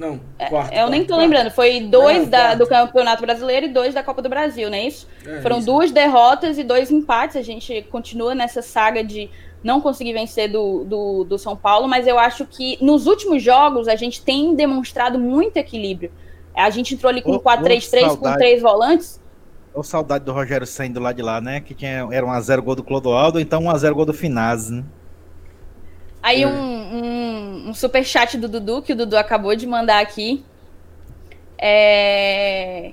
Não, é, quarto. É, eu nem tô quarto. lembrando. Foi dois da, do Campeonato Brasileiro e dois da Copa do Brasil, não é isso? É, Foram isso. duas derrotas e dois empates. A gente continua nessa saga de não conseguir vencer do, do, do São Paulo, mas eu acho que nos últimos jogos a gente tem demonstrado muito equilíbrio. A gente entrou ali com 4-3-3 com três volantes. Ô, saudade do Rogério saindo lá de lá, né? Que tinha, era um a 0 gol do Clodoaldo, então um a 0 gol do Finazzi, né? Aí é. um, um, um super chat do Dudu, que o Dudu acabou de mandar aqui. É...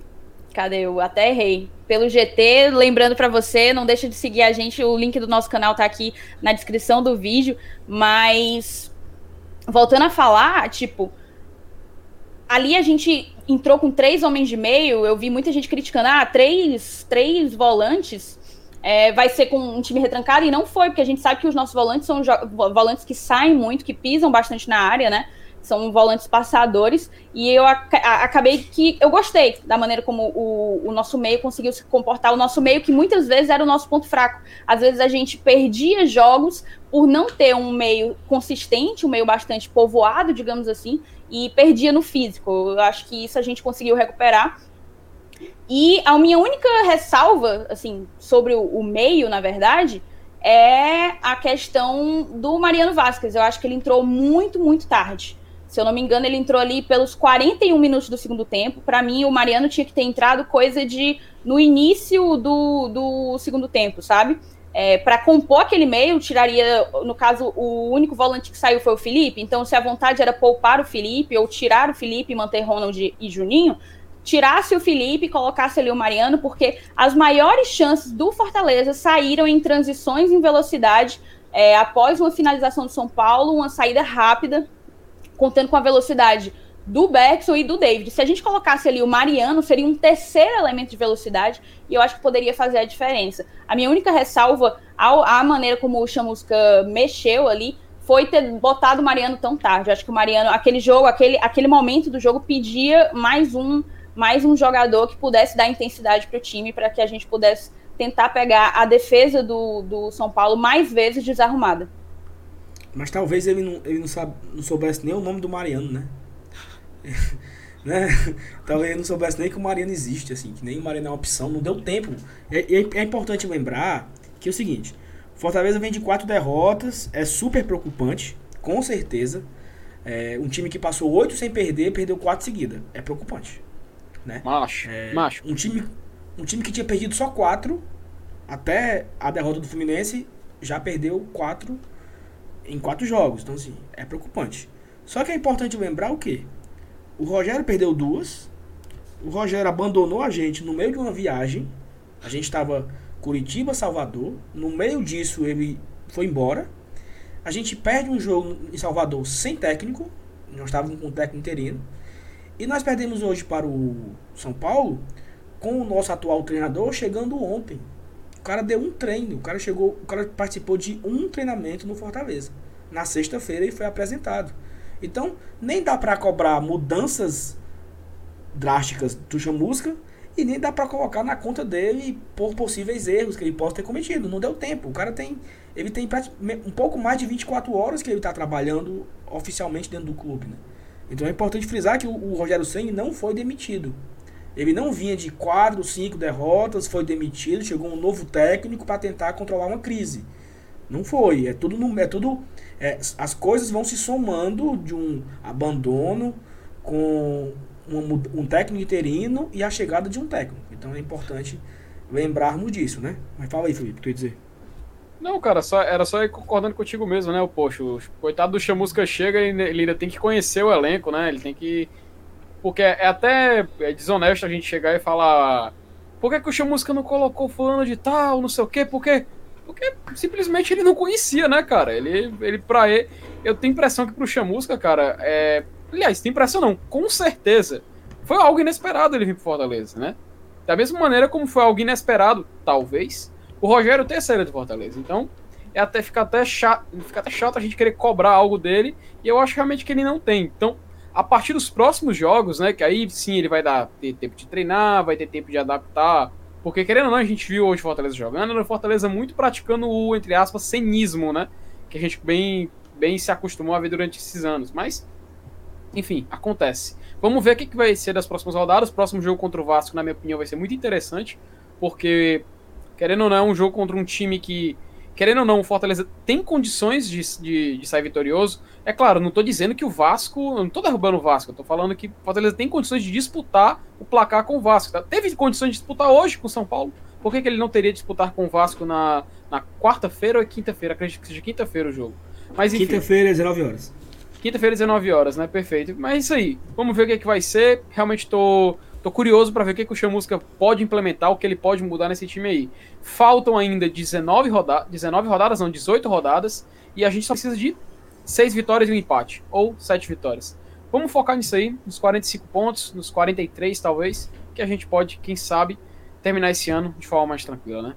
Cadê eu? Até errei. Pelo GT, lembrando para você, não deixa de seguir a gente, o link do nosso canal tá aqui na descrição do vídeo, mas voltando a falar, tipo, ali a gente entrou com três homens de meio, eu vi muita gente criticando, ah, três, três volantes, é, vai ser com um time retrancado, e não foi, porque a gente sabe que os nossos volantes são volantes que saem muito, que pisam bastante na área, né? São volantes passadores, e eu ac acabei que eu gostei da maneira como o, o, nosso meio conseguiu se comportar, o nosso meio que muitas vezes era o nosso ponto fraco. Às vezes a gente perdia jogos por não ter um meio consistente, um meio bastante povoado, digamos assim, e perdia no físico. Eu acho que isso a gente conseguiu recuperar e a minha única ressalva, assim, sobre o, o, meio, na verdade, é a questão do Mariano Vasquez. Eu acho que ele entrou muito, muito tarde. Se eu não me engano, ele entrou ali pelos 41 minutos do segundo tempo. Para mim, o Mariano tinha que ter entrado coisa de no início do, do segundo tempo, sabe? É, para compor aquele meio, tiraria, no caso, o único volante que saiu foi o Felipe. Então, se a vontade era poupar o Felipe ou tirar o Felipe e manter Ronald e Juninho, tirasse o Felipe e colocasse ali o Mariano, porque as maiores chances do Fortaleza saíram em transições em velocidade é, após uma finalização do São Paulo, uma saída rápida, contando com a velocidade do Bergson e do David. Se a gente colocasse ali o Mariano, seria um terceiro elemento de velocidade e eu acho que poderia fazer a diferença. A minha única ressalva ao, à maneira como o Chamusca mexeu ali foi ter botado o Mariano tão tarde. Eu acho que o Mariano, aquele jogo, aquele, aquele momento do jogo pedia mais um mais um jogador que pudesse dar intensidade para o time, para que a gente pudesse tentar pegar a defesa do, do São Paulo mais vezes desarrumada. Mas talvez ele não, ele não, sabe, não soubesse nem o nome do Mariano, né? [laughs] né? Talvez ele não soubesse nem que o Mariano existe, assim, que nem o Mariano é uma opção, não deu tempo. É, é, é importante lembrar que é o seguinte: Fortaleza vem de quatro derrotas, é super preocupante, com certeza. É, um time que passou oito sem perder, perdeu quatro seguidas. É preocupante né? Macho, é, macho. Um time, um time que tinha perdido só quatro até a derrota do Fluminense já perdeu quatro em quatro jogos. Então, assim, é preocupante. Só que é importante lembrar o quê? O Rogério perdeu duas. O Rogério abandonou a gente no meio de uma viagem. A gente estava Curitiba, Salvador. No meio disso, ele foi embora. A gente perde um jogo em Salvador sem técnico. Nós estávamos com um técnico interino. E nós perdemos hoje para o São Paulo com o nosso atual treinador chegando ontem. O cara deu um treino, o cara chegou, o cara participou de um treinamento no Fortaleza. Na sexta-feira e foi apresentado. Então, nem dá para cobrar mudanças drásticas do Chamusca e nem dá para colocar na conta dele por possíveis erros que ele possa ter cometido. Não deu tempo. O cara tem ele tem um pouco mais de 24 horas que ele está trabalhando oficialmente dentro do clube, né? Então é importante frisar que o, o Rogério Senni não foi demitido. Ele não vinha de quatro, cinco derrotas, foi demitido, chegou um novo técnico para tentar controlar uma crise. Não foi. É tudo. É tudo é, as coisas vão se somando de um abandono com um, um técnico interino e a chegada de um técnico. Então é importante lembrarmos disso, né? Mas fala aí, Felipe, o que tu ia dizer? Não, cara, só, era só concordando contigo mesmo, né? O, poxa, o coitado do Chamusca chega e ele ainda tem que conhecer o elenco, né? Ele tem que. Porque é até é desonesto a gente chegar e falar. Por que, que o Chamusca não colocou fulano de tal, não sei o quê? Porque. Porque simplesmente ele não conhecia, né, cara? Ele, ele pra ele. Eu tenho impressão que pro Chamusca, cara, é. Aliás, tem impressão não, com certeza. Foi algo inesperado ele vir pro Fortaleza, né? Da mesma maneira como foi algo inesperado, talvez, o Rogério tem saída de Fortaleza. Então, é até fica até chato, fica até chato a gente querer cobrar algo dele, e eu acho realmente que ele não tem. Então, a partir dos próximos jogos, né, que aí sim ele vai dar ter tempo de treinar, vai ter tempo de adaptar, porque querendo ou não, a gente viu hoje Fortaleza jogando, o Fortaleza muito praticando o entre aspas cenismo, né, que a gente bem bem se acostumou a ver durante esses anos, mas enfim, acontece. Vamos ver o que, que vai ser das próximas rodadas. O próximo jogo contra o Vasco, na minha opinião, vai ser muito interessante, porque Querendo ou não, é um jogo contra um time que, querendo ou não, o Fortaleza tem condições de, de, de sair vitorioso. É claro, não estou dizendo que o Vasco. Não estou derrubando o Vasco, eu tô falando que o Fortaleza tem condições de disputar o placar com o Vasco. Tá? Teve condições de disputar hoje com o São Paulo. Por que, que ele não teria de disputar com o Vasco na, na quarta-feira ou é quinta-feira? Acredito que seja quinta-feira o jogo. Mas Quinta-feira, 19 horas. Quinta-feira, 19 horas, né? Perfeito. Mas é isso aí. Vamos ver o que, é que vai ser. Realmente estou Tô curioso para ver o que, que o Chamusca pode implementar, o que ele pode mudar nesse time aí. Faltam ainda 19, roda 19 rodadas, não, 18 rodadas, e a gente só precisa de 6 vitórias e um empate, ou 7 vitórias. Vamos focar nisso aí, nos 45 pontos, nos 43 talvez, que a gente pode, quem sabe, terminar esse ano de forma mais tranquila, né?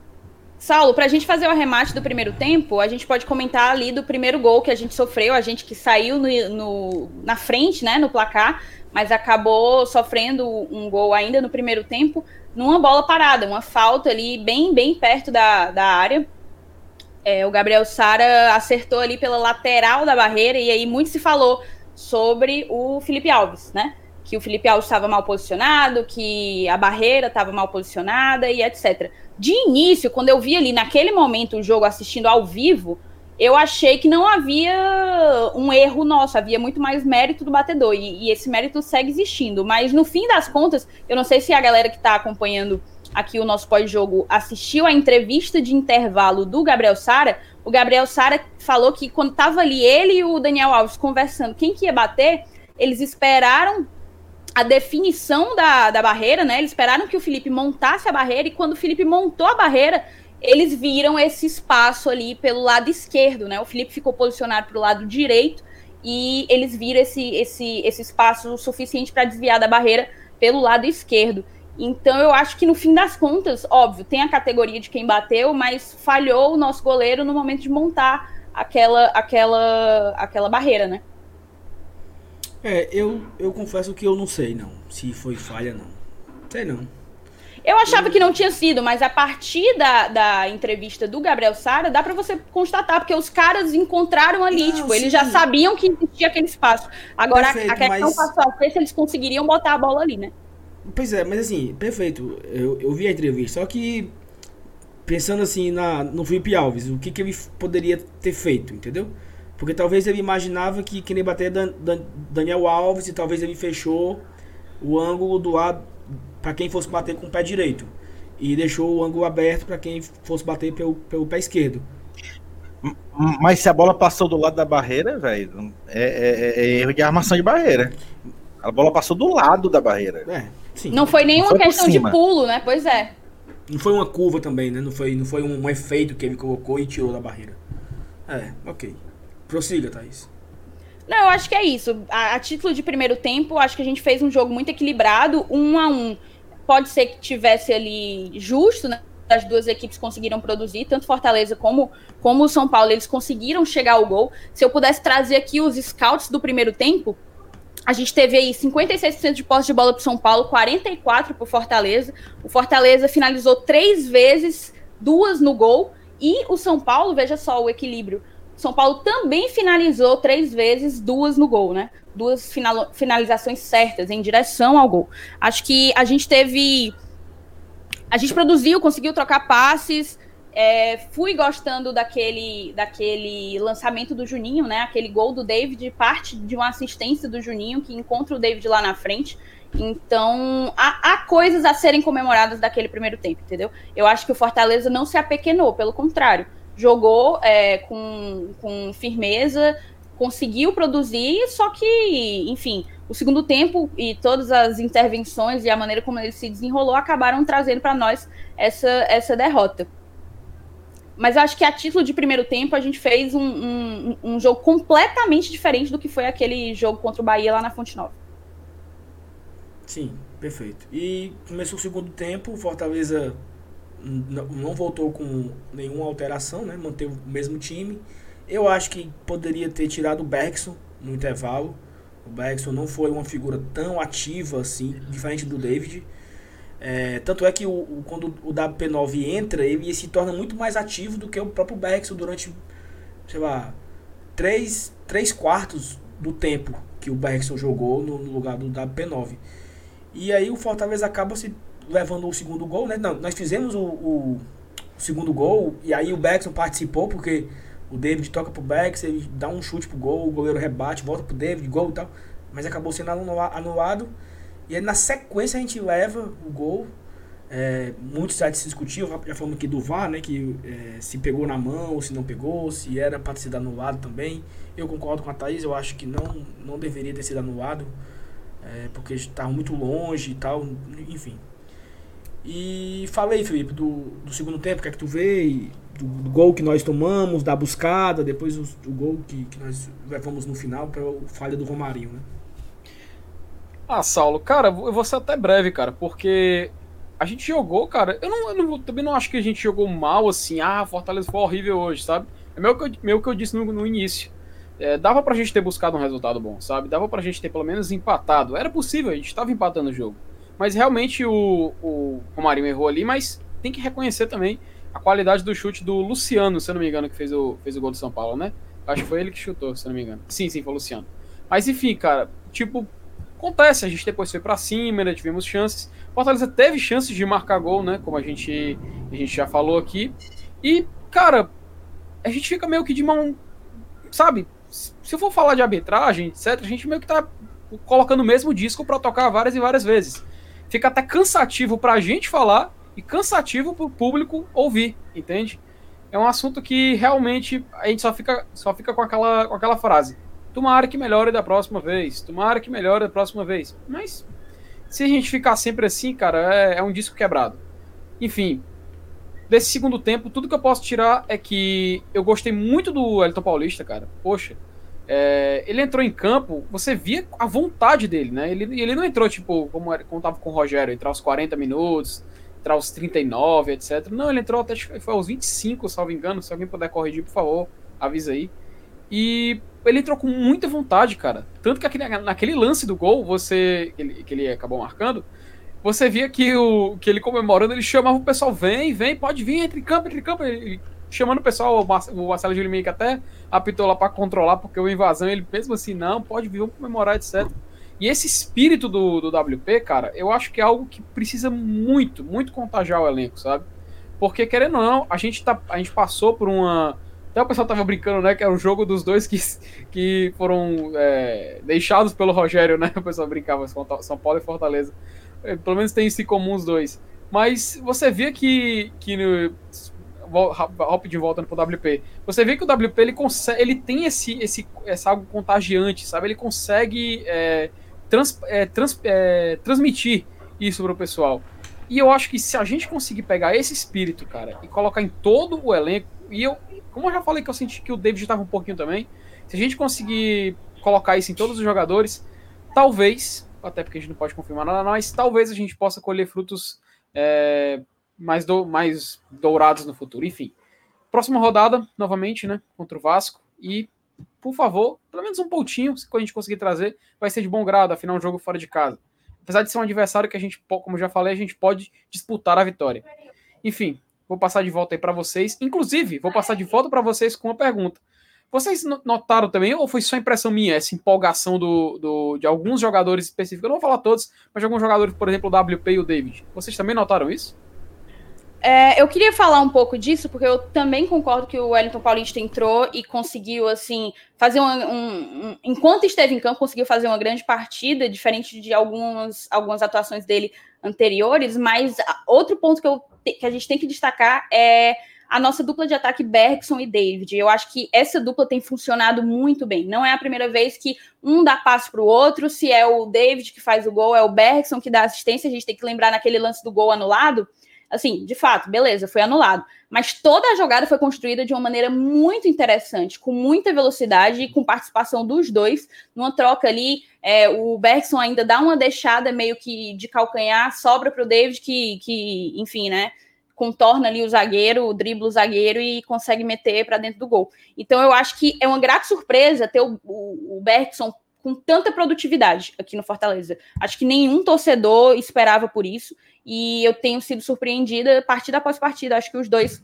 Saulo, para a gente fazer o arremate do primeiro tempo, a gente pode comentar ali do primeiro gol que a gente sofreu, a gente que saiu no, no, na frente, né, no placar, mas acabou sofrendo um gol ainda no primeiro tempo, numa bola parada, uma falta ali bem, bem perto da, da área. É, o Gabriel Sara acertou ali pela lateral da barreira, e aí muito se falou sobre o Felipe Alves, né? Que o Felipe Alves estava mal posicionado, que a barreira estava mal posicionada e etc. De início, quando eu vi ali naquele momento o jogo assistindo ao vivo, eu achei que não havia um erro nosso, havia muito mais mérito do batedor, e, e esse mérito segue existindo. Mas no fim das contas, eu não sei se a galera que está acompanhando aqui o nosso pós-jogo assistiu a entrevista de intervalo do Gabriel Sara. O Gabriel Sara falou que quando estava ali ele e o Daniel Alves conversando quem que ia bater, eles esperaram a definição da, da barreira, né? Eles esperaram que o Felipe montasse a barreira e quando o Felipe montou a barreira, eles viram esse espaço ali pelo lado esquerdo, né? O Felipe ficou posicionado para o lado direito e eles viram esse, esse, esse espaço suficiente para desviar da barreira pelo lado esquerdo. Então eu acho que no fim das contas, óbvio, tem a categoria de quem bateu, mas falhou o nosso goleiro no momento de montar aquela aquela aquela barreira, né? É, eu, eu confesso que eu não sei não, se foi falha não. Sei não. Eu achava que não tinha sido, mas a partir da, da entrevista do Gabriel Sara, dá para você constatar, porque os caras encontraram ali, não, tipo, sim. eles já sabiam que existia aquele espaço. Agora, Perfeito, a, questão mas... passou a ser se eles conseguiriam botar a bola ali, né? Pois é, mas assim, perfeito. Eu, eu vi a entrevista, só que pensando assim na, no Felipe Alves, o que, que ele poderia ter feito, entendeu? Porque talvez ele imaginava que queria bater Dan, Dan, Daniel Alves e talvez ele fechou o ângulo do lado para quem fosse bater com o pé direito e deixou o ângulo aberto para quem fosse bater pelo, pelo pé esquerdo. Mas se a bola passou do lado da barreira, velho, é, é, é, erro de armação de barreira. A bola passou do lado da barreira. É, sim. Não foi nenhuma não foi questão de pulo, né? Pois é. Não foi uma curva também, né? Não foi, não foi um, um efeito que ele colocou e tirou da barreira. É, ok. Prossiga, Thaís. Não, eu acho que é isso. A, a, título de primeiro tempo, acho que a gente fez um jogo muito equilibrado, um a um. Pode ser que tivesse ali justo, né? As duas equipes conseguiram produzir, tanto Fortaleza como, como o São Paulo, eles conseguiram chegar ao gol. Se eu pudesse trazer aqui os scouts do primeiro tempo, a gente teve aí 56% de posse de bola para São Paulo, 44% para Fortaleza. O Fortaleza finalizou três vezes, duas no gol. E o São Paulo, veja só o equilíbrio. São Paulo também finalizou três vezes, duas no gol, né? Duas final, finalizações certas em direção ao gol. Acho que a gente teve. A gente produziu, conseguiu trocar passes. É, fui gostando daquele, daquele lançamento do Juninho, né? Aquele gol do David, parte de uma assistência do Juninho que encontra o David lá na frente. Então, há, há, coisas a serem comemoradas daquele primeiro tempo, entendeu? Eu acho que o Fortaleza não se apequenou, pelo contrário jogou é, com, com firmeza, conseguiu produzir, só que, enfim, o segundo tempo e todas as intervenções e a maneira como ele se desenrolou acabaram trazendo para nós essa, essa derrota. Mas eu acho que a título de primeiro tempo a gente fez um, um, um jogo completamente diferente do que foi aquele jogo contra o Bahia lá na Fonte Nova. Sim, perfeito. E começou o segundo tempo, Fortaleza não voltou com nenhuma alteração, né? Manteve o mesmo time. Eu acho que poderia ter tirado o Bergson no intervalo. O Bergson não foi uma figura tão ativa assim, diferente do David. É, tanto é que o, o, quando o WP9 entra, ele se torna muito mais ativo do que o próprio Bergson durante, sei lá, três, três quartos do tempo que o Bergson jogou no, no lugar do WP9. E aí o Fortaleza acaba se levando o segundo gol, né? Não, nós fizemos o, o, segundo gol e aí o Beckson participou porque o David toca pro Beckson, ele dá um chute pro gol, o goleiro rebate, volta pro David, gol e tal. Mas acabou sendo anulado. E aí na sequência a gente leva o gol. É, muitos sites se discutiam, já falamos aqui do VAR, né? Que é, se pegou na mão ou se não pegou, se era para sido anulado também. Eu concordo com a Thaís, eu acho que não, não deveria ter sido anulado. É, porque estava muito longe e tal, enfim. E falei, Felipe, do, do segundo tempo, o que é que tu vê? Do, do, gol que nós tomamos, da buscada, depois o, do gol que, que nós levamos no final para o falha do Romarinho, né? Ah, Saulo, cara, eu vou ser até breve, cara, porque a gente jogou, cara. Eu, não, eu não, também não acho que a gente jogou mal assim. Ah, Fortaleza foi horrível hoje, sabe? É meio que eu, meio que eu disse no, no início. É, dava pra gente ter buscado um resultado bom, sabe? Dava pra gente ter pelo menos empatado. Era possível, a gente tava empatando o jogo. Mas realmente o, o Romarinho errou ali, mas tem que reconhecer também a qualidade do chute do Luciano, se eu não me engano, que fez o, fez o gol do São Paulo, né? Acho que foi ele que chutou, se eu não me engano. Sim, sim, foi o Luciano. Mas enfim, cara, tipo, acontece, a gente depois foi para cima, né, tivemos chances. Fortaleza teve chances de marcar gol, né, como a gente, a gente já falou aqui. E, cara, a gente fica meio que de mão, sabe? Se eu for falar de arbitragem, etc, a gente meio que tá colocando o mesmo disco para tocar várias e várias vezes fica até cansativo pra gente falar e cansativo pro público ouvir, entende? É um assunto que realmente a gente só fica, só fica com, aquela, com aquela frase. Tomara que melhore da próxima vez. Tomara que melhore da próxima vez. Mas se a gente ficar sempre assim, cara, é, é um disco quebrado. Enfim, desse segundo tempo, tudo que eu posso tirar é que eu gostei muito do Elton Paulista, cara. Poxa, é, ele entrou em campo, você via a vontade dele, né? Ele, ele não entrou, tipo, como, era, como tava com o Rogério, entrar aos 40 minutos, entrar aos 39, etc. Não, ele entrou até foi aos 25, salvo engano. Se alguém puder corrigir, por favor, avisa aí. E ele entrou com muita vontade, cara. Tanto que aquele, naquele lance do gol, você. Que ele, que ele acabou marcando, você via que, o, que ele comemorando, ele chamava o pessoal, vem, vem, pode vir, entre em campo, entre em campo. Ele, chamando o pessoal, o Marcelo Gilmei que até apitou lá para controlar, porque o invasão, ele mesmo assim, não, pode vir, vamos comemorar, etc. E esse espírito do, do WP, cara, eu acho que é algo que precisa muito, muito contagiar o elenco, sabe? Porque, querendo ou não, a gente, tá, a gente passou por uma. Até o pessoal tava brincando, né? Que era o jogo dos dois que, que foram é, deixados pelo Rogério, né? O pessoal brincava, São Paulo e Fortaleza. É, pelo menos tem isso em comum os dois. Mas você via que, que rapidinho voltando pro WP. Você vê que o WP ele consegue, ele tem esse, esse, esse algo contagiante, sabe? Ele consegue é, trans, é, trans, é, transmitir isso pro pessoal. E eu acho que se a gente conseguir pegar esse espírito, cara, e colocar em todo o elenco, e eu, como eu já falei que eu senti que o David estava um pouquinho também, se a gente conseguir colocar isso em todos os jogadores, talvez, até porque a gente não pode confirmar nada, mas talvez a gente possa colher frutos é, mais, do, mais dourados no futuro. Enfim, próxima rodada, novamente, né? Contra o Vasco. E, por favor, pelo menos um pontinho, se a gente conseguir trazer, vai ser de bom grado, afinal, um jogo fora de casa. Apesar de ser um adversário que a gente, como já falei, a gente pode disputar a vitória. Enfim, vou passar de volta aí para vocês. Inclusive, vou passar de volta para vocês com uma pergunta. Vocês notaram também, ou foi só impressão minha, essa empolgação do, do, de alguns jogadores específicos? Eu não vou falar todos, mas de alguns jogadores, por exemplo, o WP e o David. Vocês também notaram isso? É, eu queria falar um pouco disso, porque eu também concordo que o Wellington Paulista entrou e conseguiu, assim, fazer uma, um, um, Enquanto esteve em campo, conseguiu fazer uma grande partida, diferente de algumas, algumas atuações dele anteriores, mas outro ponto que, eu, que a gente tem que destacar é a nossa dupla de ataque Bergson e David. Eu acho que essa dupla tem funcionado muito bem. Não é a primeira vez que um dá passo para o outro, se é o David que faz o gol, é o Bergson que dá assistência. A gente tem que lembrar naquele lance do gol anulado Assim, de fato, beleza, foi anulado. Mas toda a jogada foi construída de uma maneira muito interessante, com muita velocidade e com participação dos dois. Numa troca ali, é, o Bergson ainda dá uma deixada meio que de calcanhar, sobra para o David, que, que, enfim, né? Contorna ali o zagueiro, dribla o zagueiro e consegue meter para dentro do gol. Então, eu acho que é uma grata surpresa ter o, o, o Bergson com tanta produtividade aqui no Fortaleza. Acho que nenhum torcedor esperava por isso e eu tenho sido surpreendida partida após partida. Acho que os dois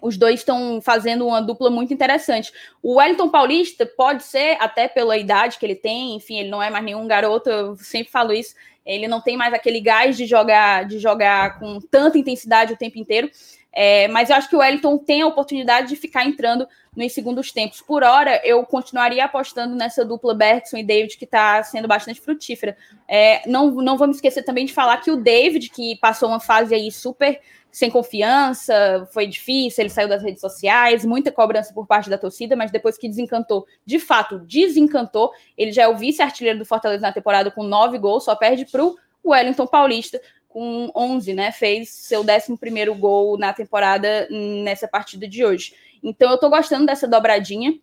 os dois estão fazendo uma dupla muito interessante. O Wellington Paulista pode ser, até pela idade que ele tem, enfim, ele não é mais nenhum garoto, eu sempre falo isso, ele não tem mais aquele gás de jogar, de jogar com tanta intensidade o tempo inteiro. É, mas eu acho que o Wellington tem a oportunidade de ficar entrando nos segundos tempos. Por hora, eu continuaria apostando nessa dupla Bergson e David, que está sendo bastante frutífera. É, não, não vamos esquecer também de falar que o David, que passou uma fase aí super sem confiança, foi difícil, ele saiu das redes sociais, muita cobrança por parte da torcida, mas depois que desencantou, de fato, desencantou, ele já é o vice-artilheiro do Fortaleza na temporada com nove gols, só perde para o Wellington Paulista, com 11, né? Fez seu 11 gol na temporada nessa partida de hoje. Então eu tô gostando dessa dobradinha.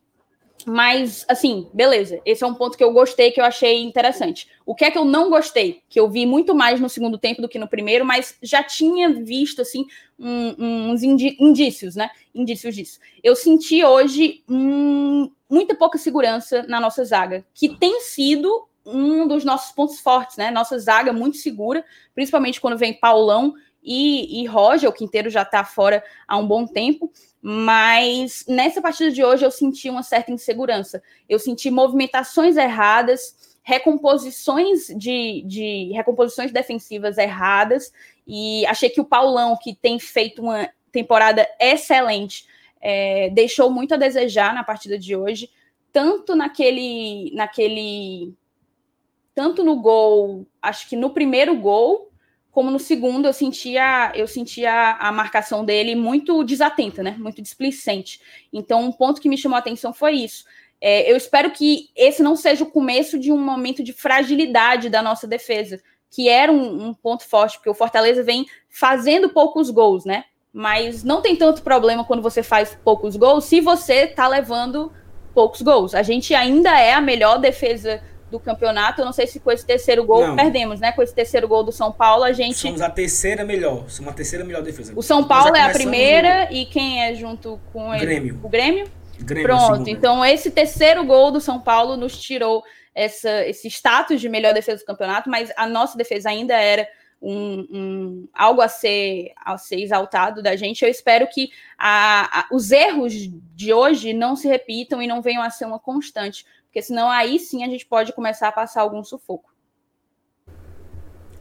Mas, assim, beleza. Esse é um ponto que eu gostei, que eu achei interessante. O que é que eu não gostei? Que eu vi muito mais no segundo tempo do que no primeiro, mas já tinha visto, assim, um, uns indícios, né? Indícios disso. Eu senti hoje hum, muita pouca segurança na nossa zaga, que tem sido um dos nossos pontos fortes, né? Nossa zaga muito segura, principalmente quando vem Paulão e, e Roger, o Quinteiro já tá fora há um bom tempo, mas nessa partida de hoje eu senti uma certa insegurança. Eu senti movimentações erradas, recomposições de, de recomposições defensivas erradas, e achei que o Paulão, que tem feito uma temporada excelente, é, deixou muito a desejar na partida de hoje, tanto naquele, naquele tanto no gol, acho que no primeiro gol, como no segundo, eu sentia, eu sentia a marcação dele muito desatenta, né? Muito displicente. Então, um ponto que me chamou a atenção foi isso. É, eu espero que esse não seja o começo de um momento de fragilidade da nossa defesa, que era um, um ponto forte, porque o Fortaleza vem fazendo poucos gols, né? Mas não tem tanto problema quando você faz poucos gols se você tá levando poucos gols. A gente ainda é a melhor defesa do campeonato. Eu não sei se com esse terceiro gol Não. perdemos, né? Com esse terceiro gol do São Paulo, a gente. Somos a terceira melhor. Somos a terceira melhor defesa. O São Paulo é a primeira e quem é junto com ele? Grêmio. O Grêmio? o Grêmio, Pronto. segundo. Então, esse terceiro gol do São Paulo nos tirou essa, esse status de melhor defesa do campeonato, mas a nossa defesa ainda era um, um- algo a ser, a ser exaltado da gente. Eu espero que a- a- os erros de hoje não se repitam e não venham a ser uma constante, porque senão aí sim a gente pode começar a passar algum sufoco.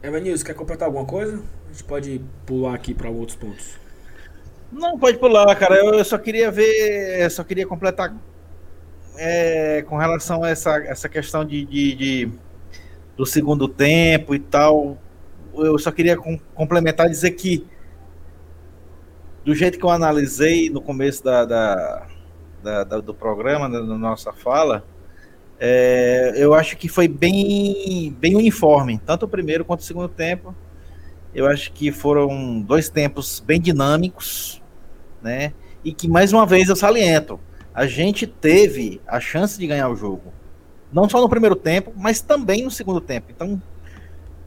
Evanilson, quer completar alguma coisa? A gente pode pular aqui para outros pontos. Não, pode pular, cara. Eu eu só queria ver, eu só queria completar é, com relação a essa, essa questão de, de- de- do segundo tempo e tal. Eu só queria com- complementar e dizer que do jeito que eu analisei no começo da, da- da- da- do programa, da, da nossa fala, é, eu acho que foi bem, bem uniforme, tanto o primeiro quanto o segundo tempo. Eu acho que foram dois tempos bem dinâmicos, né? E que mais uma vez eu saliento, a gente teve a chance de ganhar o jogo, não só no primeiro tempo, mas também no segundo tempo. Então,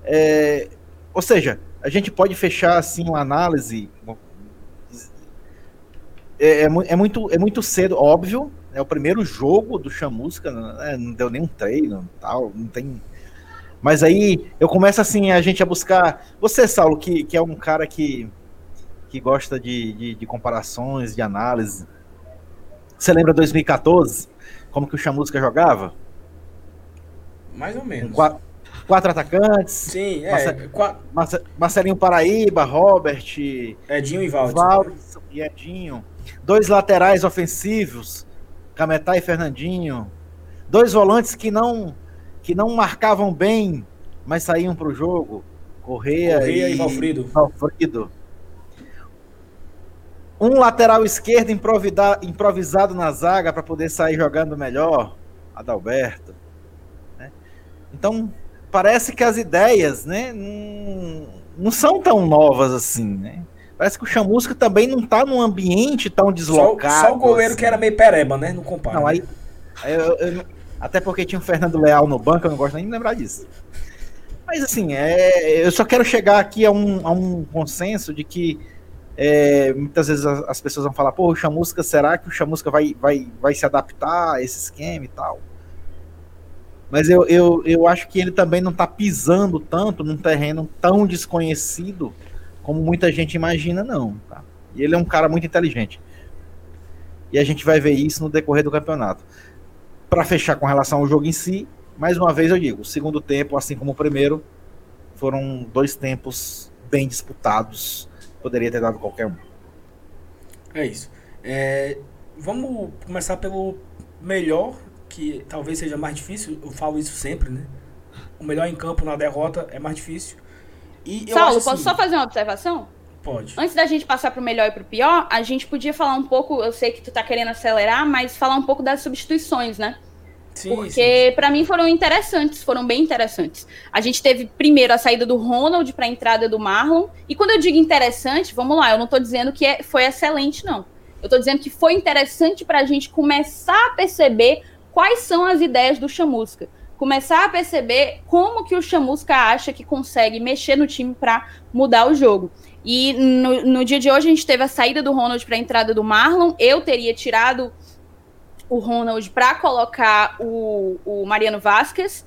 é, ou seja, a gente pode fechar assim uma análise. É, é é muito, é muito cedo, óbvio. É o primeiro jogo do Chamusca, né, não deu nenhum treino, tal, não tem. Mas aí eu começo assim a gente a buscar. Você, Saulo, que, que é um cara que, que gosta de, de, de comparações, de análise. Você lembra 2014? Como que o Chamusca jogava? Mais ou menos. quatro, quatro atacantes. Sim, é. Marce- qua- Marce- Marcelinho Paraíba, Robert, Edinho e. Valdes e Edinho. Dois laterais ofensivos, Cametá e Fernandinho. Dois volantes que não que não marcavam bem, mas saíam para o jogo. Correia, Correia e, e Valfrido. Valfrido. Um lateral esquerdo improvisado na zaga para poder sair jogando melhor, Adalberto. né? Então, parece que as ideias né, não, não são tão novas assim. Né? Parece que o Chamusca também não está num ambiente tão Só, deslocado. só o goleiro assim. que era meio pereba, né? Não compara. Não, aí. aí eu- eu até porque tinha o Fernando Leal no banco, eu não gosto nem de lembrar disso. Mas assim, é, eu só quero chegar aqui a um, a um consenso de que é, muitas vezes as, as pessoas vão falar, pô, o Chamusca, será que o Chamusca vai, vai, vai se adaptar a esse esquema e tal? Mas eu, eu, eu acho que ele também não está pisando tanto num terreno tão desconhecido como muita gente imagina, não. Tá? E ele é um cara muito inteligente. E a gente vai ver isso no decorrer do campeonato. Para fechar com relação ao jogo em si, mais uma vez eu digo, o segundo tempo, assim como o primeiro, foram dois tempos bem disputados. Poderia ter dado qualquer um. É isso. É, vamos começar pelo melhor, que talvez seja mais difícil. Eu falo isso sempre, né? O melhor em campo na derrota é mais difícil. E eu Saulo, posso assim- só fazer uma observação? Pode. Antes da gente passar pro melhor e pro pior, a gente podia falar um pouco, eu sei que tu tá querendo acelerar, mas falar um pouco das substituições, né? Sim. Porque pra mim foram interessantes, foram bem interessantes. A gente teve primeiro a saída do Ronald pra entrada do Marlon. E quando eu digo interessante, vamos lá, eu não tô dizendo que é- foi excelente, não. Eu tô dizendo que foi interessante pra gente começar a perceber quais são as ideias do Chamusca. Começar a perceber como que o Chamusca acha que consegue mexer no time pra mudar o jogo. E no, no dia de hoje a gente teve a saída do Ronald para a entrada do Marlon. Eu teria tirado o Ronald para colocar o, o Mariano Vasquez.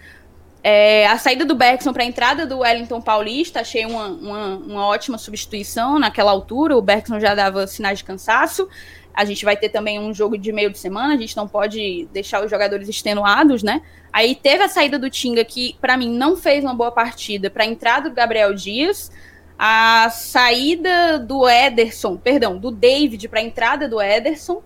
É, a saída do Bergson para a entrada do Wellington Paulista, achei uma, uma, uma ótima substituição naquela altura. O Bergson já dava sinais de cansaço. A gente vai ter também um jogo de meio de semana, a gente não pode deixar os jogadores extenuados, né? Aí teve a saída do Tinga, que para mim não fez uma boa partida, para a entrada do Gabriel Dias a saída do Ederson, perdão, do David para a entrada do Ederson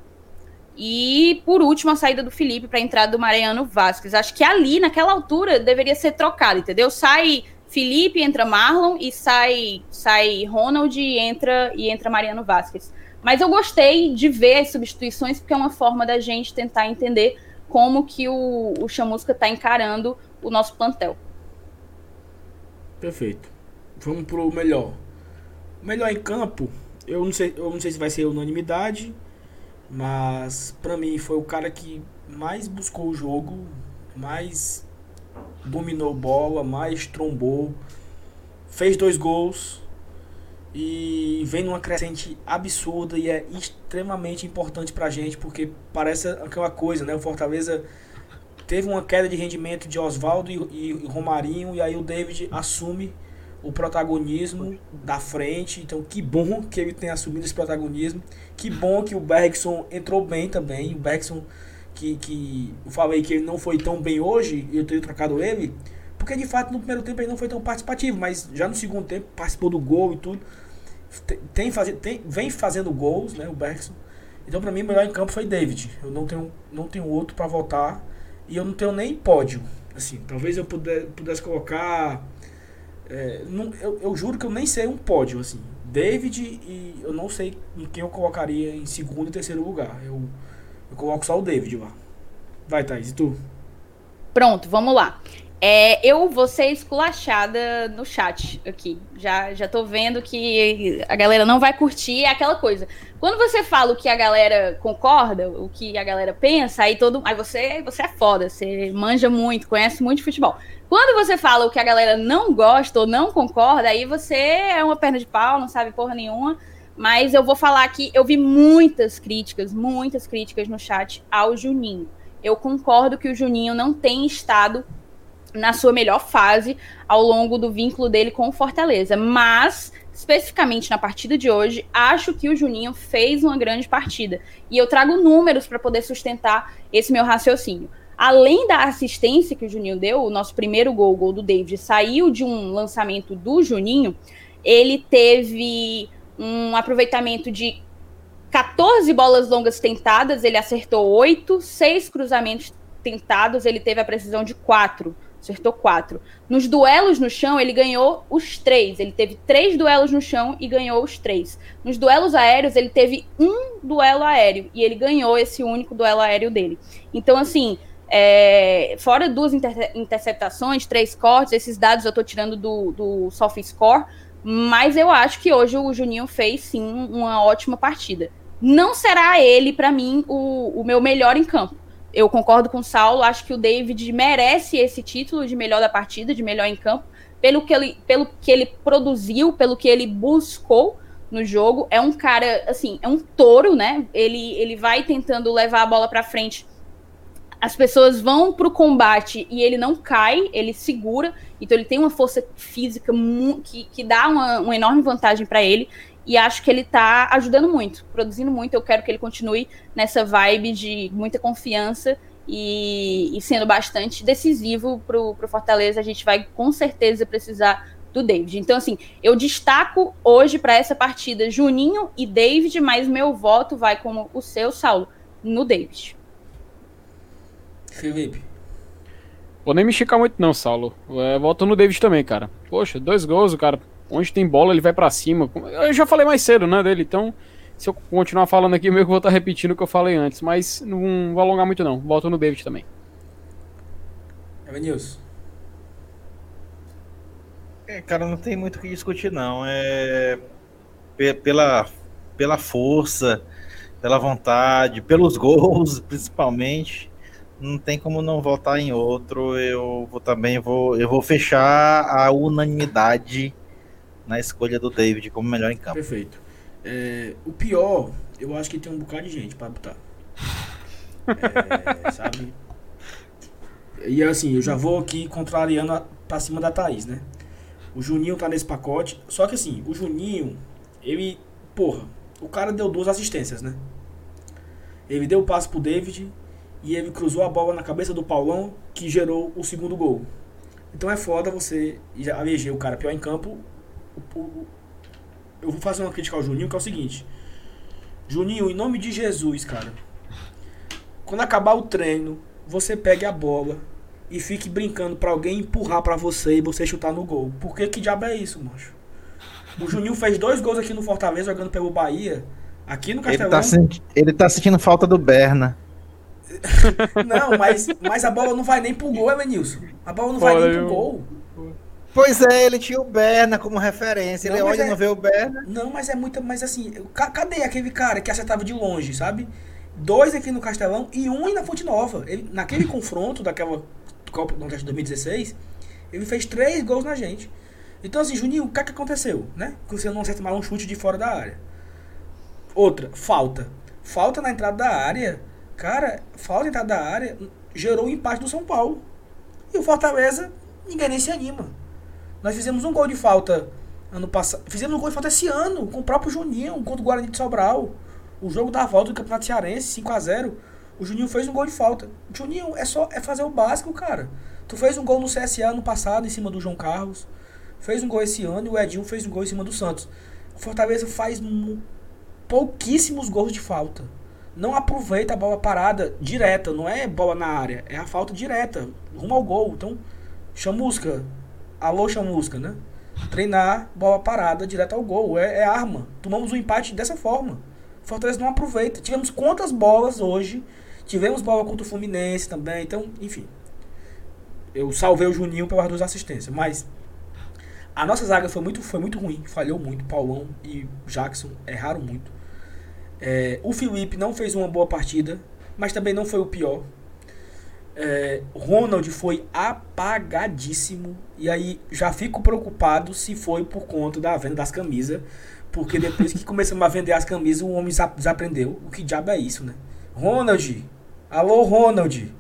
e por último a saída do Felipe para a entrada do Mariano Vasquez. Acho que ali naquela altura deveria ser trocado, entendeu? Sai Felipe, entra Marlon e sai sai Ronald e entra e entra Mariano Vasquez. Mas eu gostei de ver as substituições porque é uma forma da gente tentar entender como que o, o Chamusca está encarando o nosso plantel. Perfeito. Vamos pro melhor. Melhor em campo, eu não sei, eu não sei se vai ser unanimidade, Mas pra mim foi o cara que mais buscou o jogo, mais dominou bola, mais trombou, fez dois gols e vem numa crescente absurda e é extremamente importante pra gente porque parece aquela coisa, né? O Fortaleza teve uma queda de rendimento de Oswaldo e, e Romarinho e aí o David assume o protagonismo da frente. Então, que bom que ele tenha assumido esse protagonismo. Que bom que o Bergson entrou bem também. O Bergson, que, que eu falei que ele não foi tão bem hoje, eu tenho trocado ele, porque de fato no primeiro tempo ele não foi tão participativo, mas já no segundo tempo participou do gol e tudo. Tem, tem, tem, vem fazendo gols, né, o Bergson. Então, para mim, o melhor em campo foi David. Eu não tenho, não tenho outro para votar. E eu não tenho nem pódio. Assim, talvez eu puder, pudesse colocar é, não, eu, eu, juro que eu nem sei um pódio, assim. David e eu não sei em quem eu colocaria em segundo e terceiro lugar. Eu, eu coloco só o David lá. Vai, Thaís, e tu? Pronto, vamos lá. É, eu vou ser esculachada no chat aqui. Já, já tô vendo que a galera não vai curtir. É aquela coisa. Quando você fala o que a galera concorda, o que a galera pensa, aí todo. Aí você, você é foda, você manja muito, conhece muito de futebol. Quando você fala o que a galera não gosta ou não concorda, aí você é uma perna de pau, não sabe porra nenhuma. Mas eu vou falar aqui, eu vi muitas críticas, muitas críticas no chat ao Juninho. Eu concordo que o Juninho não tem estado na sua melhor fase ao longo do vínculo dele com o Fortaleza. Mas, especificamente na partida de hoje, acho que o Juninho fez uma grande partida. E eu trago números para poder sustentar esse meu raciocínio. Além da assistência que o Juninho deu, o nosso primeiro gol, o gol do David, saiu de um lançamento do Juninho. Ele teve um aproveitamento de 14 bolas longas tentadas, ele acertou 8, 6 cruzamentos tentados, ele teve a precisão de 4 acertou quatro. Nos duelos no chão, ele ganhou os três. Ele teve três duelos no chão e ganhou os três. Nos duelos aéreos, ele teve um duelo aéreo e ele ganhou esse único duelo aéreo dele. Então, assim, é, fora duas inter interceptações, três cortes, esses dados eu estou tirando do, do SofaScore, mas eu acho que hoje o Juninho fez sim uma ótima partida. Não será ele, para mim, o, o meu melhor em campo eu concordo com o Saulo, acho que o David merece esse título de melhor da partida, de melhor em campo, pelo que ele, pelo que ele produziu, pelo que ele buscou no jogo. É um cara, assim, é um touro, né? Ele, ele vai tentando levar a bola para frente. As pessoas vão pro combate e ele não cai, ele segura. Então ele tem uma força física que, que dá uma, uma enorme vantagem para ele. E acho que ele tá ajudando muito, produzindo muito. Eu quero que ele continue nessa vibe de muita confiança e, e sendo bastante decisivo pro, pro Fortaleza. A gente vai com certeza precisar do David. Então, assim, eu destaco hoje para essa partida Juninho e David, mas meu voto vai como o seu, Saulo, no David. Felipe. Vou nem me esticar muito, não, Saulo. É, voto no David também, cara. Poxa, dois gols, o cara Onde tem bola, ele vai para cima. Eu já falei mais cedo, né, dele. Então, se eu continuar falando aqui, [laughs] meio que vou estar repetindo o que eu falei antes. Mas não vou alongar muito, não. Volto no David também. Evanilson. É, cara, não tem muito o que discutir, não. É pela, pela força, pela vontade, pelos [laughs] gols, principalmente. Não tem como não votar em outro. Eu vou também vou, eu vou fechar a unanimidade na escolha do David como melhor em campo. Perfeito. É, o pior, eu acho que tem um bocado de gente para botar. É, sabe? E assim, eu já vou aqui contrariando pra cima da Thaís, né? O Juninho tá nesse pacote. Só que assim, o Juninho, ele. Porra, o cara deu duas assistências, né? Ele deu o passo pro David e ele cruzou a bola na cabeça do Paulão, que gerou o segundo gol. Então é foda você eleger o cara pior em campo eu vou fazer uma crítica ao Juninho, que é o seguinte. Juninho, em nome de Jesus, cara. Quando acabar o treino, você pegue a bola e fique brincando para alguém empurrar para você e você chutar no gol. Por que que diabo é isso, macho? O Juninho fez dois gols aqui no Fortaleza jogando pelo Bahia. Aqui no Castelão. Ele tá, senti ele tá sentindo falta do Berna. [laughs] não, mas, mas a bola não vai nem pro gol, Evanilson. A bola não vai nem pro gol. Pois é, ele tinha o Berna como referência. Não, ele olha e é... não vê o Berna. Não, mas é muito. Mas assim, cadê aquele cara que acertava de longe, sabe? dois aqui no Castelão e um na Fonte Nova. Ele, naquele confronto daquela Copa do Nordeste de 2016, ele fez três gols na gente. Então, assim, Juninho, o que, é que aconteceu? Né? Que você não acerta mais um chute de fora da área. Outra, falta. Falta na entrada da área. Cara, falta na entrada da área gerou o empate do São Paulo. E o Fortaleza, ninguém nem se anima. Nós fizemos um gol de falta ano passado. Fizemos um gol de falta esse ano, com o próprio Juninho, contra o Guarani de Sobral. O jogo da volta do Campeonato Cearense, 5 a 0 O Juninho fez um gol de falta. Juninho é só é fazer o básico, cara. Tu fez um gol no CSA ano passado, em cima do João Carlos. Fez um gol esse ano e o Edinho fez um gol em cima do Santos. O Fortaleza faz pouquíssimos gols de falta. Não aproveita a bola parada direta, não é bola na área, é a falta direta, rumo ao gol. Então, chamusca. Alô, chamusca, né? Treinar bola parada direto ao gol. É, é arma. Tomamos o um empate dessa forma. Fortaleza não aproveita. Tivemos quantas bolas hoje? Tivemos bola contra o Fluminense também. Então, enfim. Eu salvei o Juninho pelas duas assistências. Mas a nossa zaga foi muito, foi muito ruim. Falhou muito. Paulão e Jackson erraram muito. É, o Felipe não fez uma boa partida. Mas também não foi o pior. É, Ronald foi apagadíssimo. E aí já fico preocupado se foi por conta da venda das camisas. Porque depois que começamos a vender as camisas, o homem desaprendeu. O que diabo é isso, né? Ronald! Alô, Ronald!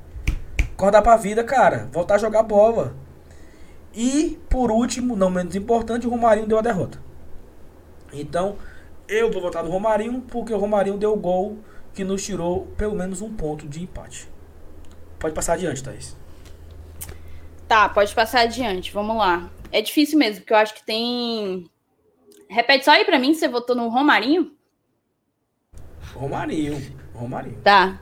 Acordar pra vida, cara. Voltar a jogar bola. E, por último, não menos importante, o Romarinho deu a derrota. Então, eu vou votar no Romarinho, porque o Romarinho deu o gol que nos tirou pelo menos um ponto de empate. Pode passar adiante, Thaís. Tá, pode passar adiante. Vamos lá. É difícil mesmo, porque eu acho que tem Repete só aí pra mim, você votou no Romarinho? Romarinho, Romarinho. Tá.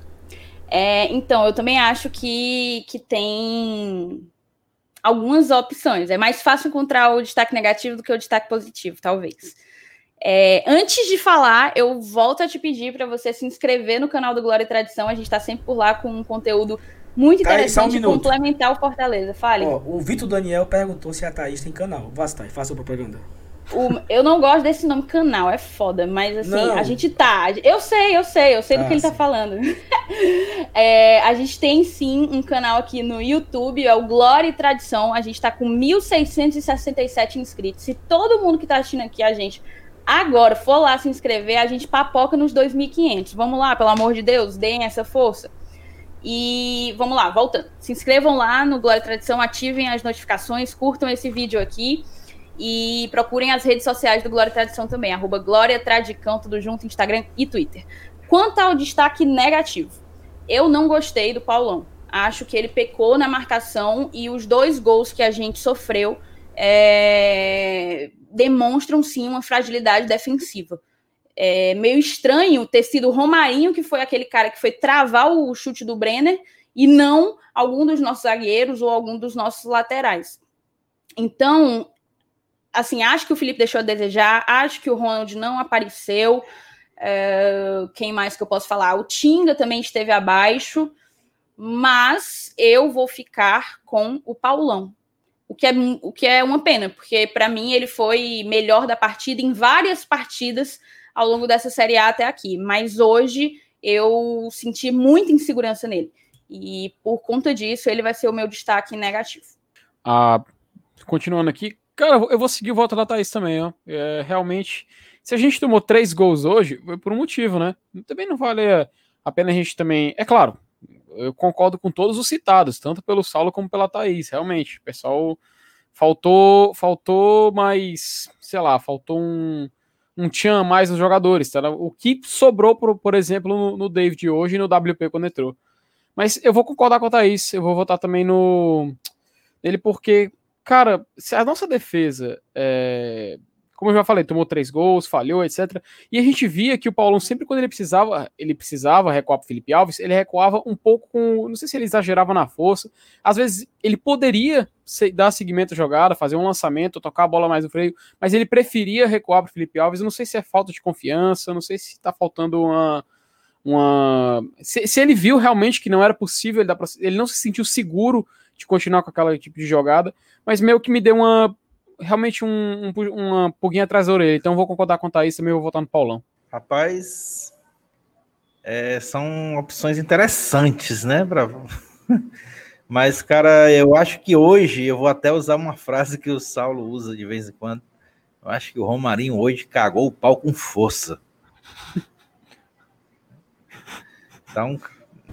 É, então, eu também acho que, que tem algumas opções. É mais fácil encontrar o destaque negativo do que o destaque positivo, talvez. É, antes de falar, eu volto a te pedir para você se inscrever no canal do Glória e Tradição. A gente está sempre por lá com um conteúdo muito interessante um complementar o Fortaleza. Fale. Ó, o Vitor Daniel perguntou se a Thaís tem canal. Vá, Thaís, faça propaganda. O, eu não gosto desse nome canal, é foda, mas assim, não. a gente tá. Eu sei, eu sei, eu sei ah, do que ele tá falando. [laughs] é, a gente tem sim um canal aqui no YouTube, é o Glória e Tradição. A gente tá com 1.667 inscritos. Se todo mundo que tá assistindo aqui a gente agora for lá se inscrever, a gente papoca nos 2.500. Vamos lá, pelo amor de Deus, deem essa força. E vamos lá, voltando. Se inscrevam lá no Glória e Tradição, ativem as notificações, curtam esse vídeo aqui. E procurem as redes sociais do Glória e Tradição também, arroba Glória Tradicão, tudo junto, Instagram e Twitter. Quanto ao destaque negativo, eu não gostei do Paulão. Acho que ele pecou na marcação e os dois gols que a gente sofreu é, demonstram sim uma fragilidade defensiva. É meio estranho ter sido o Romarinho, que foi aquele cara que foi travar o chute do Brenner, e não algum dos nossos zagueiros ou algum dos nossos laterais. Então, assim, acho que o Felipe deixou a desejar, acho que o Ronald não apareceu. É, quem mais que eu posso falar? O Tinga também esteve abaixo, mas eu vou ficar com o Paulão. O que é, o que é uma pena, porque para mim ele foi melhor da partida em várias partidas ao longo dessa Série A até aqui. Mas hoje eu senti muita insegurança nele. E por conta disso, ele vai ser o meu destaque negativo. Ah, continuando aqui, Cara, eu vou seguir o voto da Thaís também, ó. É, realmente, se a gente tomou três gols hoje, foi por um motivo, né? Também não vale a pena a gente também. É claro, eu concordo com todos os citados, tanto pelo Saulo como pela Thaís, realmente. Pessoal faltou, faltou mais, sei lá, faltou um, um tchan mais nos jogadores, tá? O que sobrou, por, por exemplo, no, no David hoje e no WP quando entrou. Mas eu vou concordar com a Thaís, eu vou votar também no. Nele porque cara, se a nossa defesa, é, como eu já falei, tomou três gols, falhou, etc. E a gente via que o Paulão sempre quando ele precisava, ele precisava recuar para Felipe Alves, ele recuava um pouco com, não sei se ele exagerava na força. Às vezes ele poderia dar seguimento à jogada, fazer um lançamento, tocar a bola mais no freio, mas ele preferia recuar para Felipe Alves. Não sei se é falta de confiança, não sei se está faltando uma uma se, se, ele viu realmente que não era possível, ele, ele não se sentiu seguro de continuar com aquela tipo de jogada, mas meio que me deu uma realmente um, um, uma pulguinha atrás da orelha. Então vou concordar com o Thaís também, vou votar no Paulão. Rapaz, é, são opções interessantes, né? Pra... [laughs] Mas, cara, eu acho que hoje eu vou até usar uma frase que o Saulo usa de vez em quando. Eu acho que o Romarinho hoje cagou o pau com força. Então,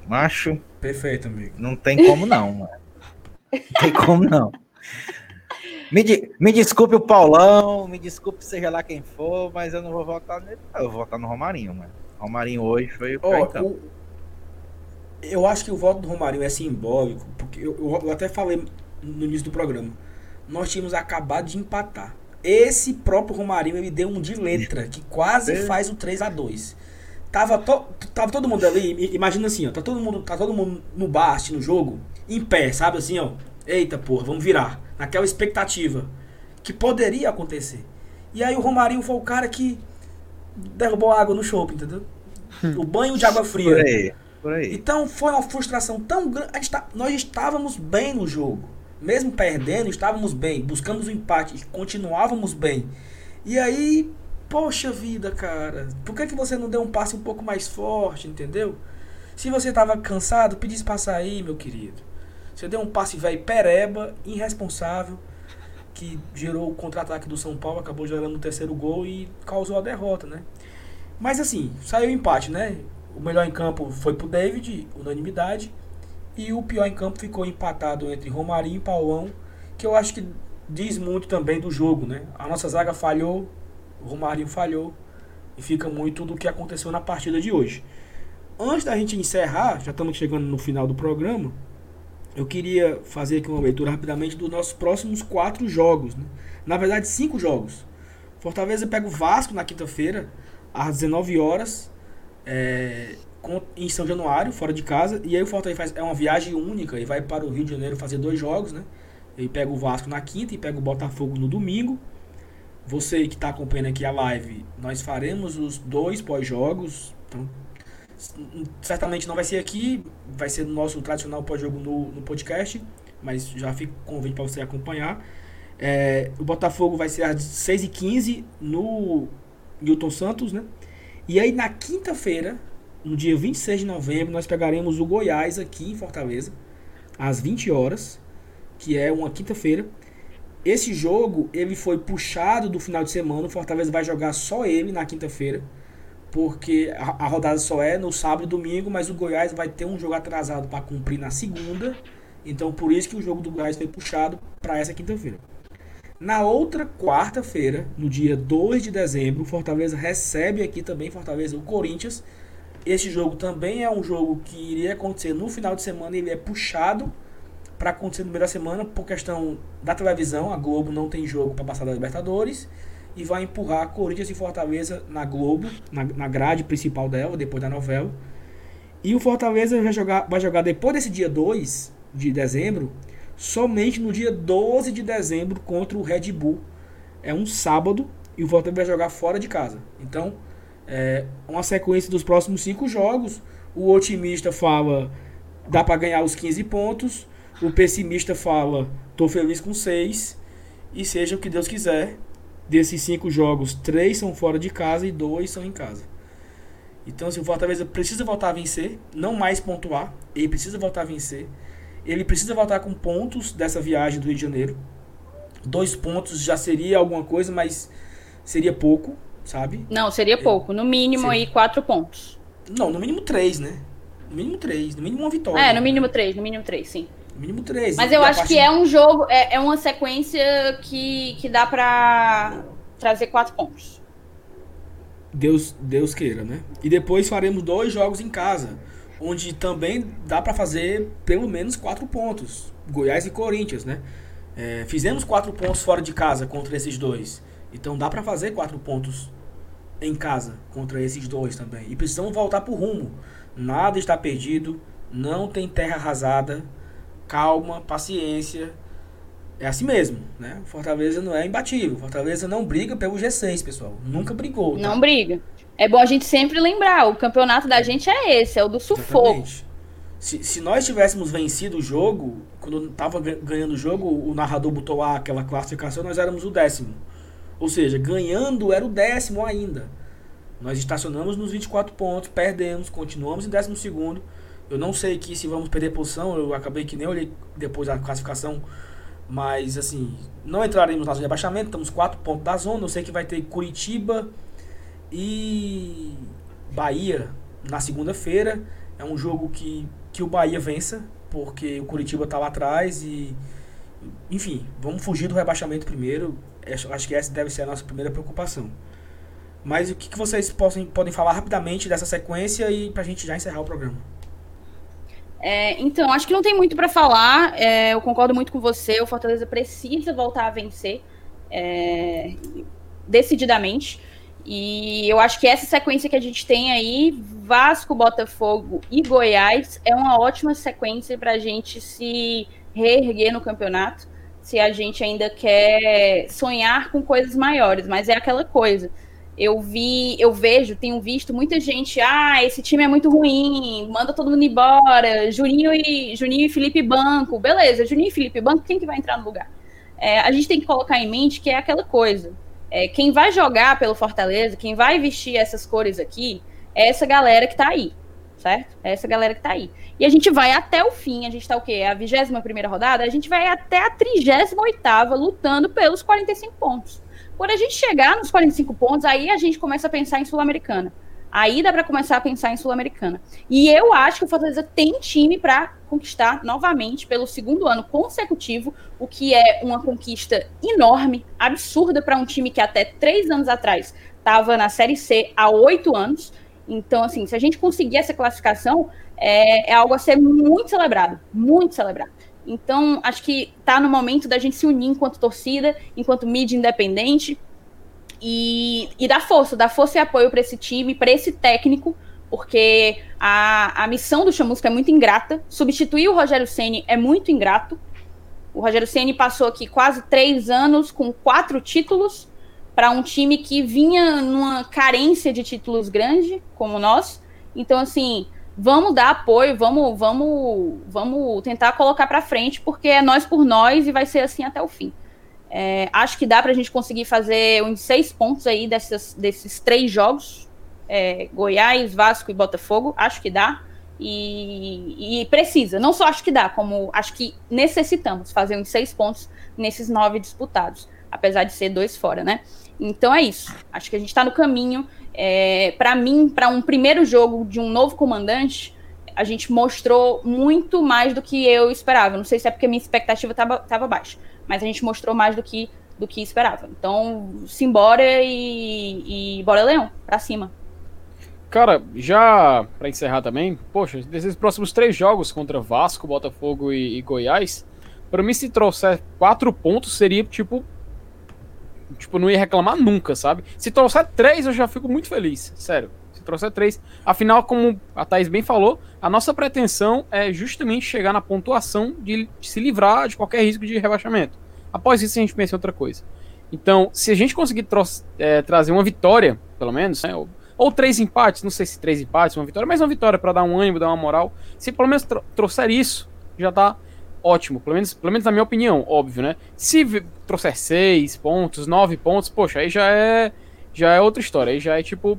macho. Perfeito, amigo. Não tem como não, mano. Não tem como não. Me, me desculpe o Paulão, me desculpe seja lá quem for, mas eu não vou votar nele. Eu vou votar no Romarinho, mano. Romarinho hoje foi o oh, o, Eu acho que o voto do Romarinho é simbólico, porque eu, eu, até falei no início do programa. Nós tínhamos acabado de empatar. Esse próprio Romarinho ele deu um de letra que quase faz o 3 a 2 Tava, to, tava todo mundo ali, imagina assim, ó, tá todo mundo, tá todo mundo no bar no jogo, em pé, sabe assim, ó. Eita porra, vamos virar. Naquela expectativa que poderia acontecer. E aí o Romarinho foi o cara que derrubou água no shopping, entendeu? O banho de água fria. Por aí, por aí. Então foi uma frustração tão grande. Tá, nós estávamos bem no jogo. Mesmo perdendo, estávamos bem. Buscamos o um empate, continuávamos bem. E aí, poxa vida, cara. Por que, que você não deu um passe um pouco mais forte, entendeu? Se você estava cansado, pedisse passar aí, meu querido. Você deu um passe velho pereba, irresponsável, que gerou o contra-ataque do São Paulo, acabou gerando o terceiro gol e causou a derrota, né? Mas assim, saiu o empate, né? O melhor em campo foi pro David, unanimidade. E o pior em campo ficou empatado entre Romarinho e Paulão, que eu acho que diz muito também do jogo, né? A nossa zaga falhou, o Romarinho falhou, e fica muito do que aconteceu na partida de hoje. Antes da gente encerrar, já estamos chegando no final do programa, eu queria fazer aqui uma leitura rapidamente dos nossos próximos quatro jogos. Né? Na verdade, cinco jogos. Fortaleza pega o Vasco na quinta-feira, às 19 horas, é, em São Januário, fora de casa. E aí o Fortaleza faz, é uma viagem única e vai para o Rio de Janeiro fazer dois jogos. Né? Ele pega o Vasco na quinta e pega o Botafogo no domingo. Você que está acompanhando aqui a live, nós faremos os dois pós-jogos. Então, certamente não vai ser aqui, vai ser no nosso tradicional pós-jogo no, no podcast, mas já fica o convite para você acompanhar. É, o Botafogo vai ser às 6h15 no Newton Santos, né? E aí na quinta-feira, no dia 26 de novembro, nós pegaremos o Goiás aqui em Fortaleza, às 20 horas, que é uma quinta-feira. Esse jogo, ele foi puxado do final de semana, o Fortaleza vai jogar só ele na quinta-feira porque a, a, rodada só é no sábado e domingo, mas o Goiás vai ter um jogo atrasado para cumprir na segunda. Então por isso que o jogo do Goiás foi puxado para essa quinta-feira. Na outra quarta-feira, no dia 2 de dezembro, Fortaleza recebe aqui também Fortaleza o Corinthians. Esse jogo também é um jogo que iria acontecer no final de semana, ele é puxado para acontecer no meio da semana por questão da televisão. A Globo não tem jogo para passar da Libertadores e vai empurrar Corinthians e Fortaleza na Globo, na, na grade principal dela, depois da novela. E o Fortaleza vai jogar, vai jogar depois desse dia 2 de dezembro, somente no dia 12 de dezembro contra o Red Bull. É um sábado e o Fortaleza vai jogar fora de casa. Então, é uma sequência dos próximos cinco jogos. O otimista fala, dá para ganhar os 15 pontos. O pessimista fala, tô feliz com 6. E seja o que Deus quiser, desses cinco jogos, três são fora de casa e dois são em casa. Então, se o Fortaleza precisa voltar a vencer, não mais pontuar, ele precisa voltar a vencer. Ele precisa voltar com pontos dessa viagem do Rio de Janeiro. Dois pontos já seria alguma coisa, mas seria pouco, sabe? Não, seria pouco. No mínimo seria... aí quatro pontos. Não, no mínimo três, né? No mínimo três, no mínimo uma vitória. É, no mínimo três, no mínimo três, sim. Mínimo três. Mas eu acho que é um jogo, é, é uma sequência que, que dá pra trazer quatro pontos. Deus, Deus queira, né? E depois faremos dois jogos em casa, onde também dá para fazer pelo menos quatro pontos. Goiás e Corinthians, né? É, fizemos quatro pontos fora de casa contra esses dois. Então dá para fazer quatro pontos em casa contra esses dois também. E precisamos voltar pro rumo. Nada está perdido, não tem terra arrasada calma, paciência. É assim mesmo, né? Fortaleza não é imbatível. Fortaleza não briga pelo G6, pessoal. Nunca brigou. Tá? Não briga. É bom a gente sempre lembrar, o campeonato da gente é esse, é o do sufoco. Se, se nós tivéssemos vencido o jogo, quando tava ganhando o jogo, o narrador botou lá aquela classificação, nós éramos o décimo. Ou seja, ganhando era o décimo ainda. Nós estacionamos nos 24 pontos, perdemos, continuamos em 12 segundo. Eu não sei aqui se vamos perder posição, eu acabei que nem olhei depois da classificação, mas assim, não entraremos na zona de abaixamento, estamos 4 pontos da zona. Eu sei que vai ter Curitiba e Bahia na segunda-feira. É um jogo que, que o Bahia vença, porque o Curitiba está lá atrás e. Enfim, vamos fugir do rebaixamento primeiro. Acho que essa deve ser a nossa primeira preocupação. Mas o que, que vocês possam, podem falar rapidamente dessa sequência e para a gente já encerrar o programa? É, então, acho que não tem muito para falar. É, eu concordo muito com você. O Fortaleza precisa voltar a vencer é, decididamente. E eu acho que essa sequência que a gente tem aí, Vasco, Botafogo e Goiás, é uma ótima sequência para a gente se reerguer no campeonato. Se a gente ainda quer sonhar com coisas maiores, mas é aquela coisa eu vi, eu vejo, tenho visto muita gente, ah, esse time é muito ruim, manda todo mundo embora, Juninho e Juninho e Felipe Banco, beleza, Juninho e Felipe Banco, quem que vai entrar no lugar? É, a gente tem que colocar em mente que é aquela coisa, é, quem vai jogar pelo Fortaleza, quem vai vestir essas cores aqui, é essa galera que tá aí, certo? É essa galera que tá aí. E a gente vai até o fim, a gente tá o quê? É a 21 primeira rodada, a gente vai até a 38 oitava lutando pelos 45 pontos. Quando a gente chegar nos 45 pontos, aí a gente começa a pensar em Sul-Americana. Aí dá para começar a pensar em Sul-Americana. E eu acho que o Fortaleza tem time para conquistar novamente pelo segundo ano consecutivo, o que é uma conquista enorme, absurda para um time que até três anos atrás estava na Série C há oito anos. Então, assim, se a gente conseguir essa classificação, é, é algo a ser muito celebrado, muito celebrado. Então, acho que está no momento da gente se unir enquanto torcida, enquanto mídia independente e, e dar força, dar força e apoio para esse time, para esse técnico, porque a, a missão do Chamusca é muito ingrata. Substituir o Rogério Ceni é muito ingrato. O Rogério Ceni passou aqui quase três anos com quatro títulos para um time que vinha numa carência de títulos grande, como nós. Então, assim, vamos dar apoio, vamos, vamos, vamos tentar colocar para frente, porque é nós por nós e vai ser assim até o fim. É, acho que dá para a gente conseguir fazer uns seis pontos aí desses, desses três jogos, é, Goiás, Vasco e Botafogo, acho que dá. E, e, precisa, não só acho que dá, como acho que necessitamos fazer uns seis pontos nesses nove disputados, apesar de ser dois fora, né? Então é isso. Acho que a gente está no caminho. É, para mim, para um primeiro jogo de um novo comandante, a gente mostrou muito mais do que eu esperava. Não sei se é porque minha expectativa estava baixa, mas a gente mostrou mais do que do que esperava. Então, simbora e, e bora Leão, para cima. Cara, já para encerrar também, poxa, desses próximos três jogos contra Vasco, Botafogo e, e Goiás, para mim se trouxer quatro pontos seria tipo tipo, não ia reclamar nunca, sabe? Se trouxer três, eu já fico muito feliz, sério. Se trouxer três. Afinal, como a Thaís bem falou, a nossa pretensão é justamente chegar na pontuação de, se livrar de qualquer risco de rebaixamento. Após isso, a gente pensa em outra coisa. Então, se a gente conseguir é, trazer uma vitória, pelo menos, né, ou, ou, três empates, não sei se três empates, uma vitória, mas uma vitória para dar um ânimo, dar uma moral. Se pelo menos trouxer isso, já tá ótimo. Pelo menos, pelo menos na minha opinião, óbvio, né? Se trouxer seis pontos, nove pontos, poxa, aí já é já é outra história. Aí já é tipo,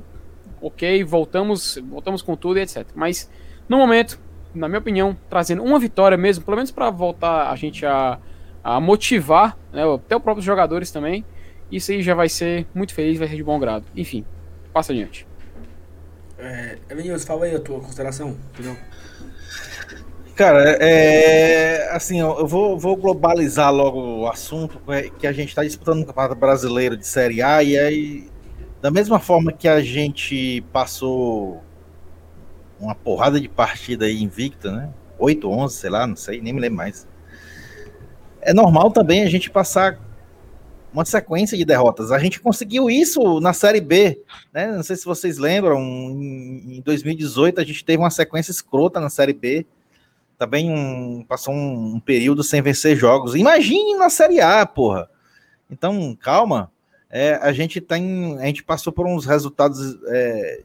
ok, voltamos, voltamos com tudo e etc. Mas no momento, na minha opinião, trazendo uma vitória mesmo, pelo menos para voltar a gente a, a motivar, né, até os próprios jogadores também. Isso aí já vai ser muito feliz, vai ser de bom grado. Enfim, passa adiante. É, Evanilson, fala aí a tua consideração, entendeu? Cara, é, assim, eu vou, vou, globalizar logo o assunto, é, que a gente está disputando o Campeonato Brasileiro de Série A, e aí, da mesma forma que a gente passou uma porrada de partida aí invicta, né? 8, 11, sei lá, não sei, nem me lembro mais. É normal também a gente passar uma sequência de derrotas. A gente conseguiu isso na Série B, né? Não sei se vocês lembram, em 2018 a gente teve uma sequência escrota na Série B também um, passou um, um, período sem vencer jogos. Imagine na Série A, porra. Então, calma. É, a gente tem. A gente passou por uns resultados é,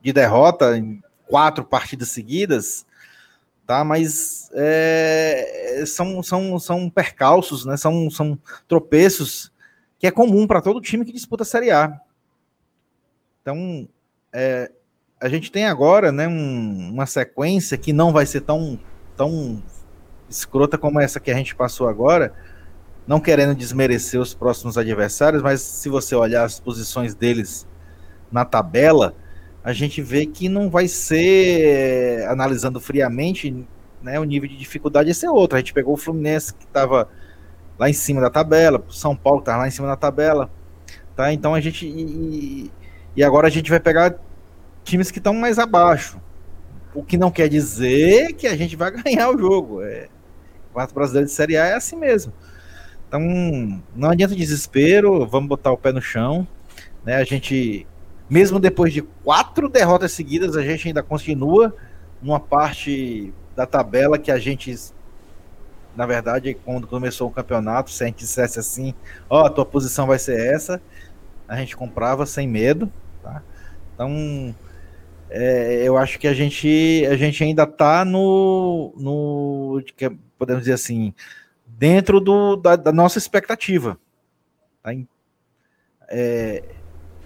de derrota em quatro partidas seguidas, tá? Mas é, são, são, são percalços, né? São, são tropeços que é comum para todo time que disputa a Série A. Então, é, a gente tem agora né, um, uma sequência que não vai ser tão, tão escrota como essa que a gente passou agora, não querendo desmerecer os próximos adversários, mas se você olhar as posições deles na tabela, a gente vê que não vai ser, analisando friamente, né, o nível de dificuldade esse é outro. A gente pegou o Fluminense que estava lá em cima da tabela, São Paulo estava lá em cima da tabela, tá? Então a gente e, e agora a gente vai pegar times que estão mais abaixo. O que não quer dizer que a gente vai [laughs] ganhar o jogo. É, o Campeonato Brasileiro de Série A é assim mesmo. Então, não adianta desespero, vamos botar o pé no chão. Né? A gente, mesmo depois de quatro derrotas seguidas, a gente ainda continua numa parte da tabela que a gente, na verdade, quando começou o campeonato, se a gente dissesse assim, ó, oh, a tua posição vai ser essa, a gente comprava sem medo, tá? Então, é, eu acho que a gente, a gente ainda está no, no, podemos dizer assim, dentro do, da, da nossa expectativa. Tá? É,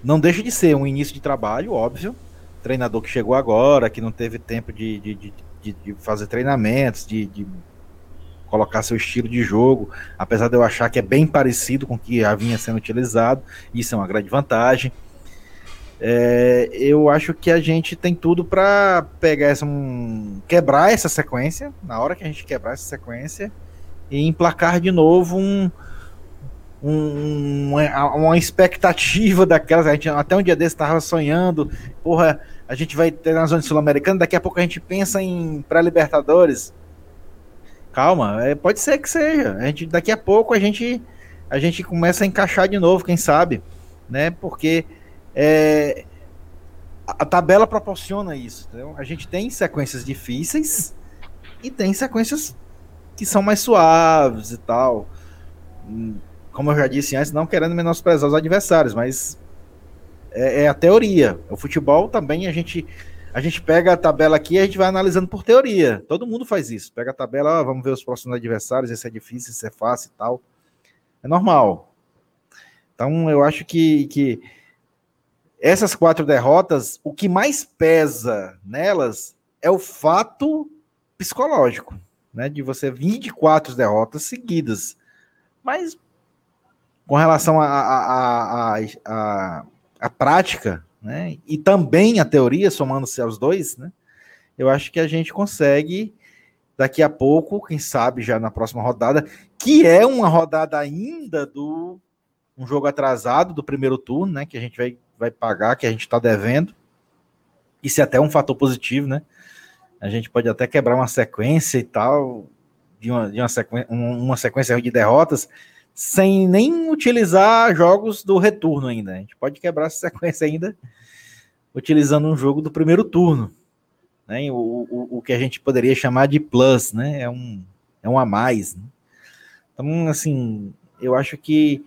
não deixa de ser um início de trabalho, óbvio. Treinador que chegou agora, que não teve tempo de, de, de, de fazer treinamentos, de, de colocar seu estilo de jogo, apesar de eu achar que é bem parecido com o que já vinha sendo utilizado, isso é uma grande vantagem. É, eu acho que a gente tem tudo para pegar essa, um, quebrar essa sequência, na hora que a gente quebrar essa sequência, e emplacar de novo um, um, uma, uma expectativa [laughs] daquelas. A gente, até um dia desse estava sonhando, porra, a gente vai ter na zona sul-americana, daqui a pouco a gente pensa em pré-libertadores. Calma, é, pode ser que seja. A gente, daqui a pouco a gente, a gente começa a encaixar de novo, quem sabe, né? Porque é, a tabela proporciona isso. Entendeu? A gente tem sequências difíceis e tem sequências que são mais suaves e tal. Hum, como eu já disse antes, não querendo menosprezar os adversários, mas é, é, a teoria. O futebol também a gente a gente pega a tabela aqui e a gente vai analisando por teoria. Todo mundo faz isso. Pega a tabela, ó, vamos ver os próximos adversários, esse é difícil, esse é fácil e tal. É normal. Então eu acho que, que essas quatro derrotas, o que mais pesa nelas é o fato psicológico, né? De você vir de quatro derrotas seguidas. Mas com relação à a, a, a, a, prática, né? E também a teoria, somando-se aos dois, né? Eu acho que a gente consegue daqui a pouco, quem sabe já na próxima rodada, que é uma rodada ainda do um jogo atrasado do primeiro turno, né? Que a gente vai vai pagar, que a gente está devendo. Isso é até um fator positivo, né? A gente pode até quebrar uma sequência e tal, de uma, de uma, sequência, uma sequência de derrotas, sem nem utilizar jogos do retorno ainda. A gente pode quebrar essa [laughs] sequência ainda utilizando um jogo do primeiro turno. Né? O, o, o que a gente poderia chamar de plus, né? É um, é um a mais. Né? Então, assim, eu acho que,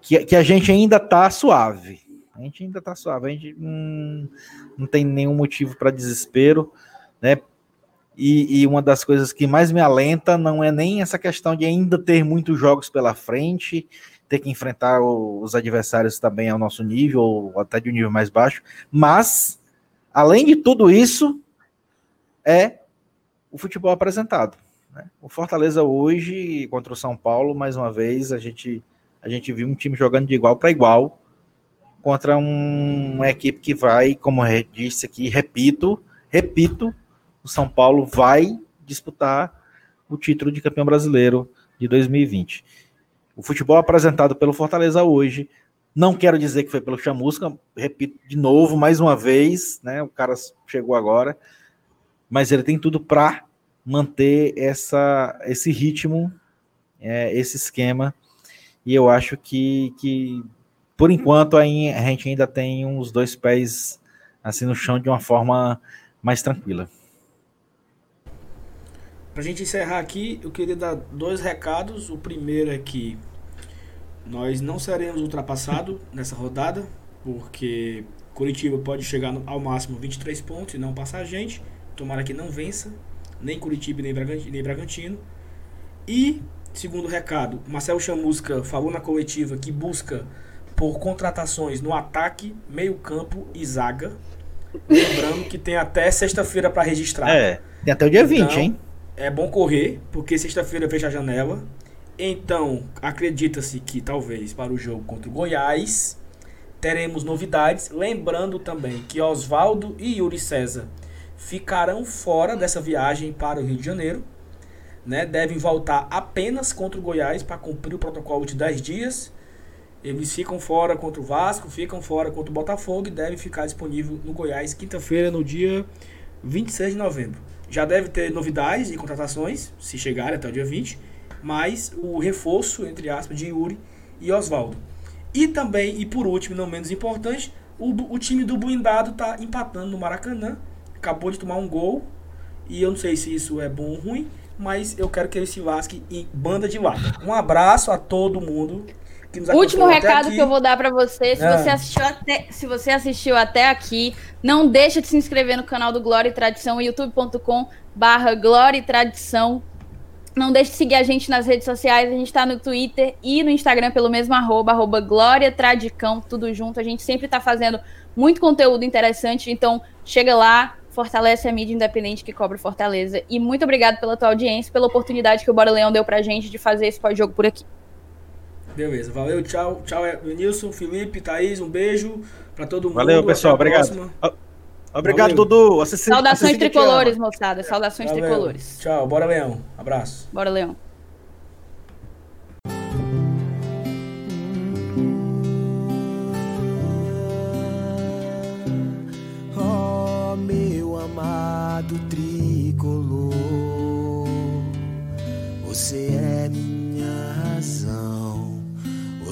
que, que a gente ainda está suave. A gente ainda tá suave, a gente não, não tem nenhum motivo para desespero, né? E, e, uma das coisas que mais me alenta não é nem essa questão de ainda ter muitos jogos pela frente, ter que enfrentar os adversários também ao nosso nível, ou até de um nível mais baixo, mas, além de tudo isso, é o futebol apresentado. Né? O Fortaleza hoje, contra o São Paulo, mais uma vez, a gente, a gente viu um time jogando de igual para igual, contra um, uma equipe que vai, como eu disse aqui, repito, repito, o São Paulo vai disputar o título de campeão brasileiro de 2020. O futebol apresentado pelo Fortaleza hoje, não quero dizer que foi pelo Chamusca, repito de novo, mais uma vez, né? O cara chegou agora, mas ele tem tudo para manter essa, esse ritmo, é, esse esquema, e eu acho que, que por enquanto, a gente ainda tem uns dois pés assim no chão de uma forma mais tranquila. Para a gente encerrar aqui, eu queria dar dois recados. O primeiro é que nós não seremos ultrapassados nessa rodada, porque Curitiba pode chegar ao máximo 23 pontos e não passar a gente. Tomara que não vença, nem Curitiba nem Bragantino. E, segundo recado, Marcelo Chamusca falou na coletiva que busca por contratações no ataque, meio-campo e zaga. Lembrando que tem até sexta-feira para registrar. É, tem até o dia 20, Então, hein? É bom correr, porque sexta-feira fecha a janela. Então, acredita-se que talvez para o jogo contra o Goiás teremos novidades. Lembrando também que Oswaldo e Yuri César ficarão fora dessa viagem para o Rio de Janeiro. Né? Devem voltar apenas contra o Goiás para cumprir o protocolo de 10 dias. Eles ficam fora contra o Vasco, ficam fora contra o Botafogo e devem ficar disponível no Goiás quinta-feira, no dia 26 de novembro. Já deve ter novidades e contratações, se chegarem até o dia 20, mas o reforço, entre aspas, de Yuri e Oswaldo. E também, e por último, não menos importante, o, o time do Blindado está empatando no Maracanã. Acabou de tomar um gol. E eu não sei se isso é bom ou ruim, mas eu quero que ele se lasque em banda de lata. Um abraço a todo mundo que nos Último recado que eu vou dar pra você, se Ah. você assistiu até, se você assistiu até aqui, não deixa de se inscrever no canal do Glória e Tradição, youtube.com barra Glória e Tradição. Não deixe de seguir a gente nas redes sociais, a gente tá no Twitter e no Instagram pelo mesmo arroba, arroba Glória Tradicão, tudo junto. A gente sempre tá fazendo muito conteúdo interessante, então chega lá, fortalece a mídia independente que cobre Fortaleza. E muito obrigado pela tua audiência, pela oportunidade que o Bora Leão deu pra gente de fazer esse pós-jogo por aqui. Beleza, valeu, tchau, tchau, Nilson, Felipe, Thaís, um beijo pra todo mundo. Valeu, pessoal, até a obrigado. próxima. Obrigado, Valeu. Dudu. Saudações tricolores, moçada. Saudações Valeu. tricolores. Tchau, bora Leão, abraço. Bora, Leão. Oh, meu amado tricolor, você é minha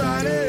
Sempre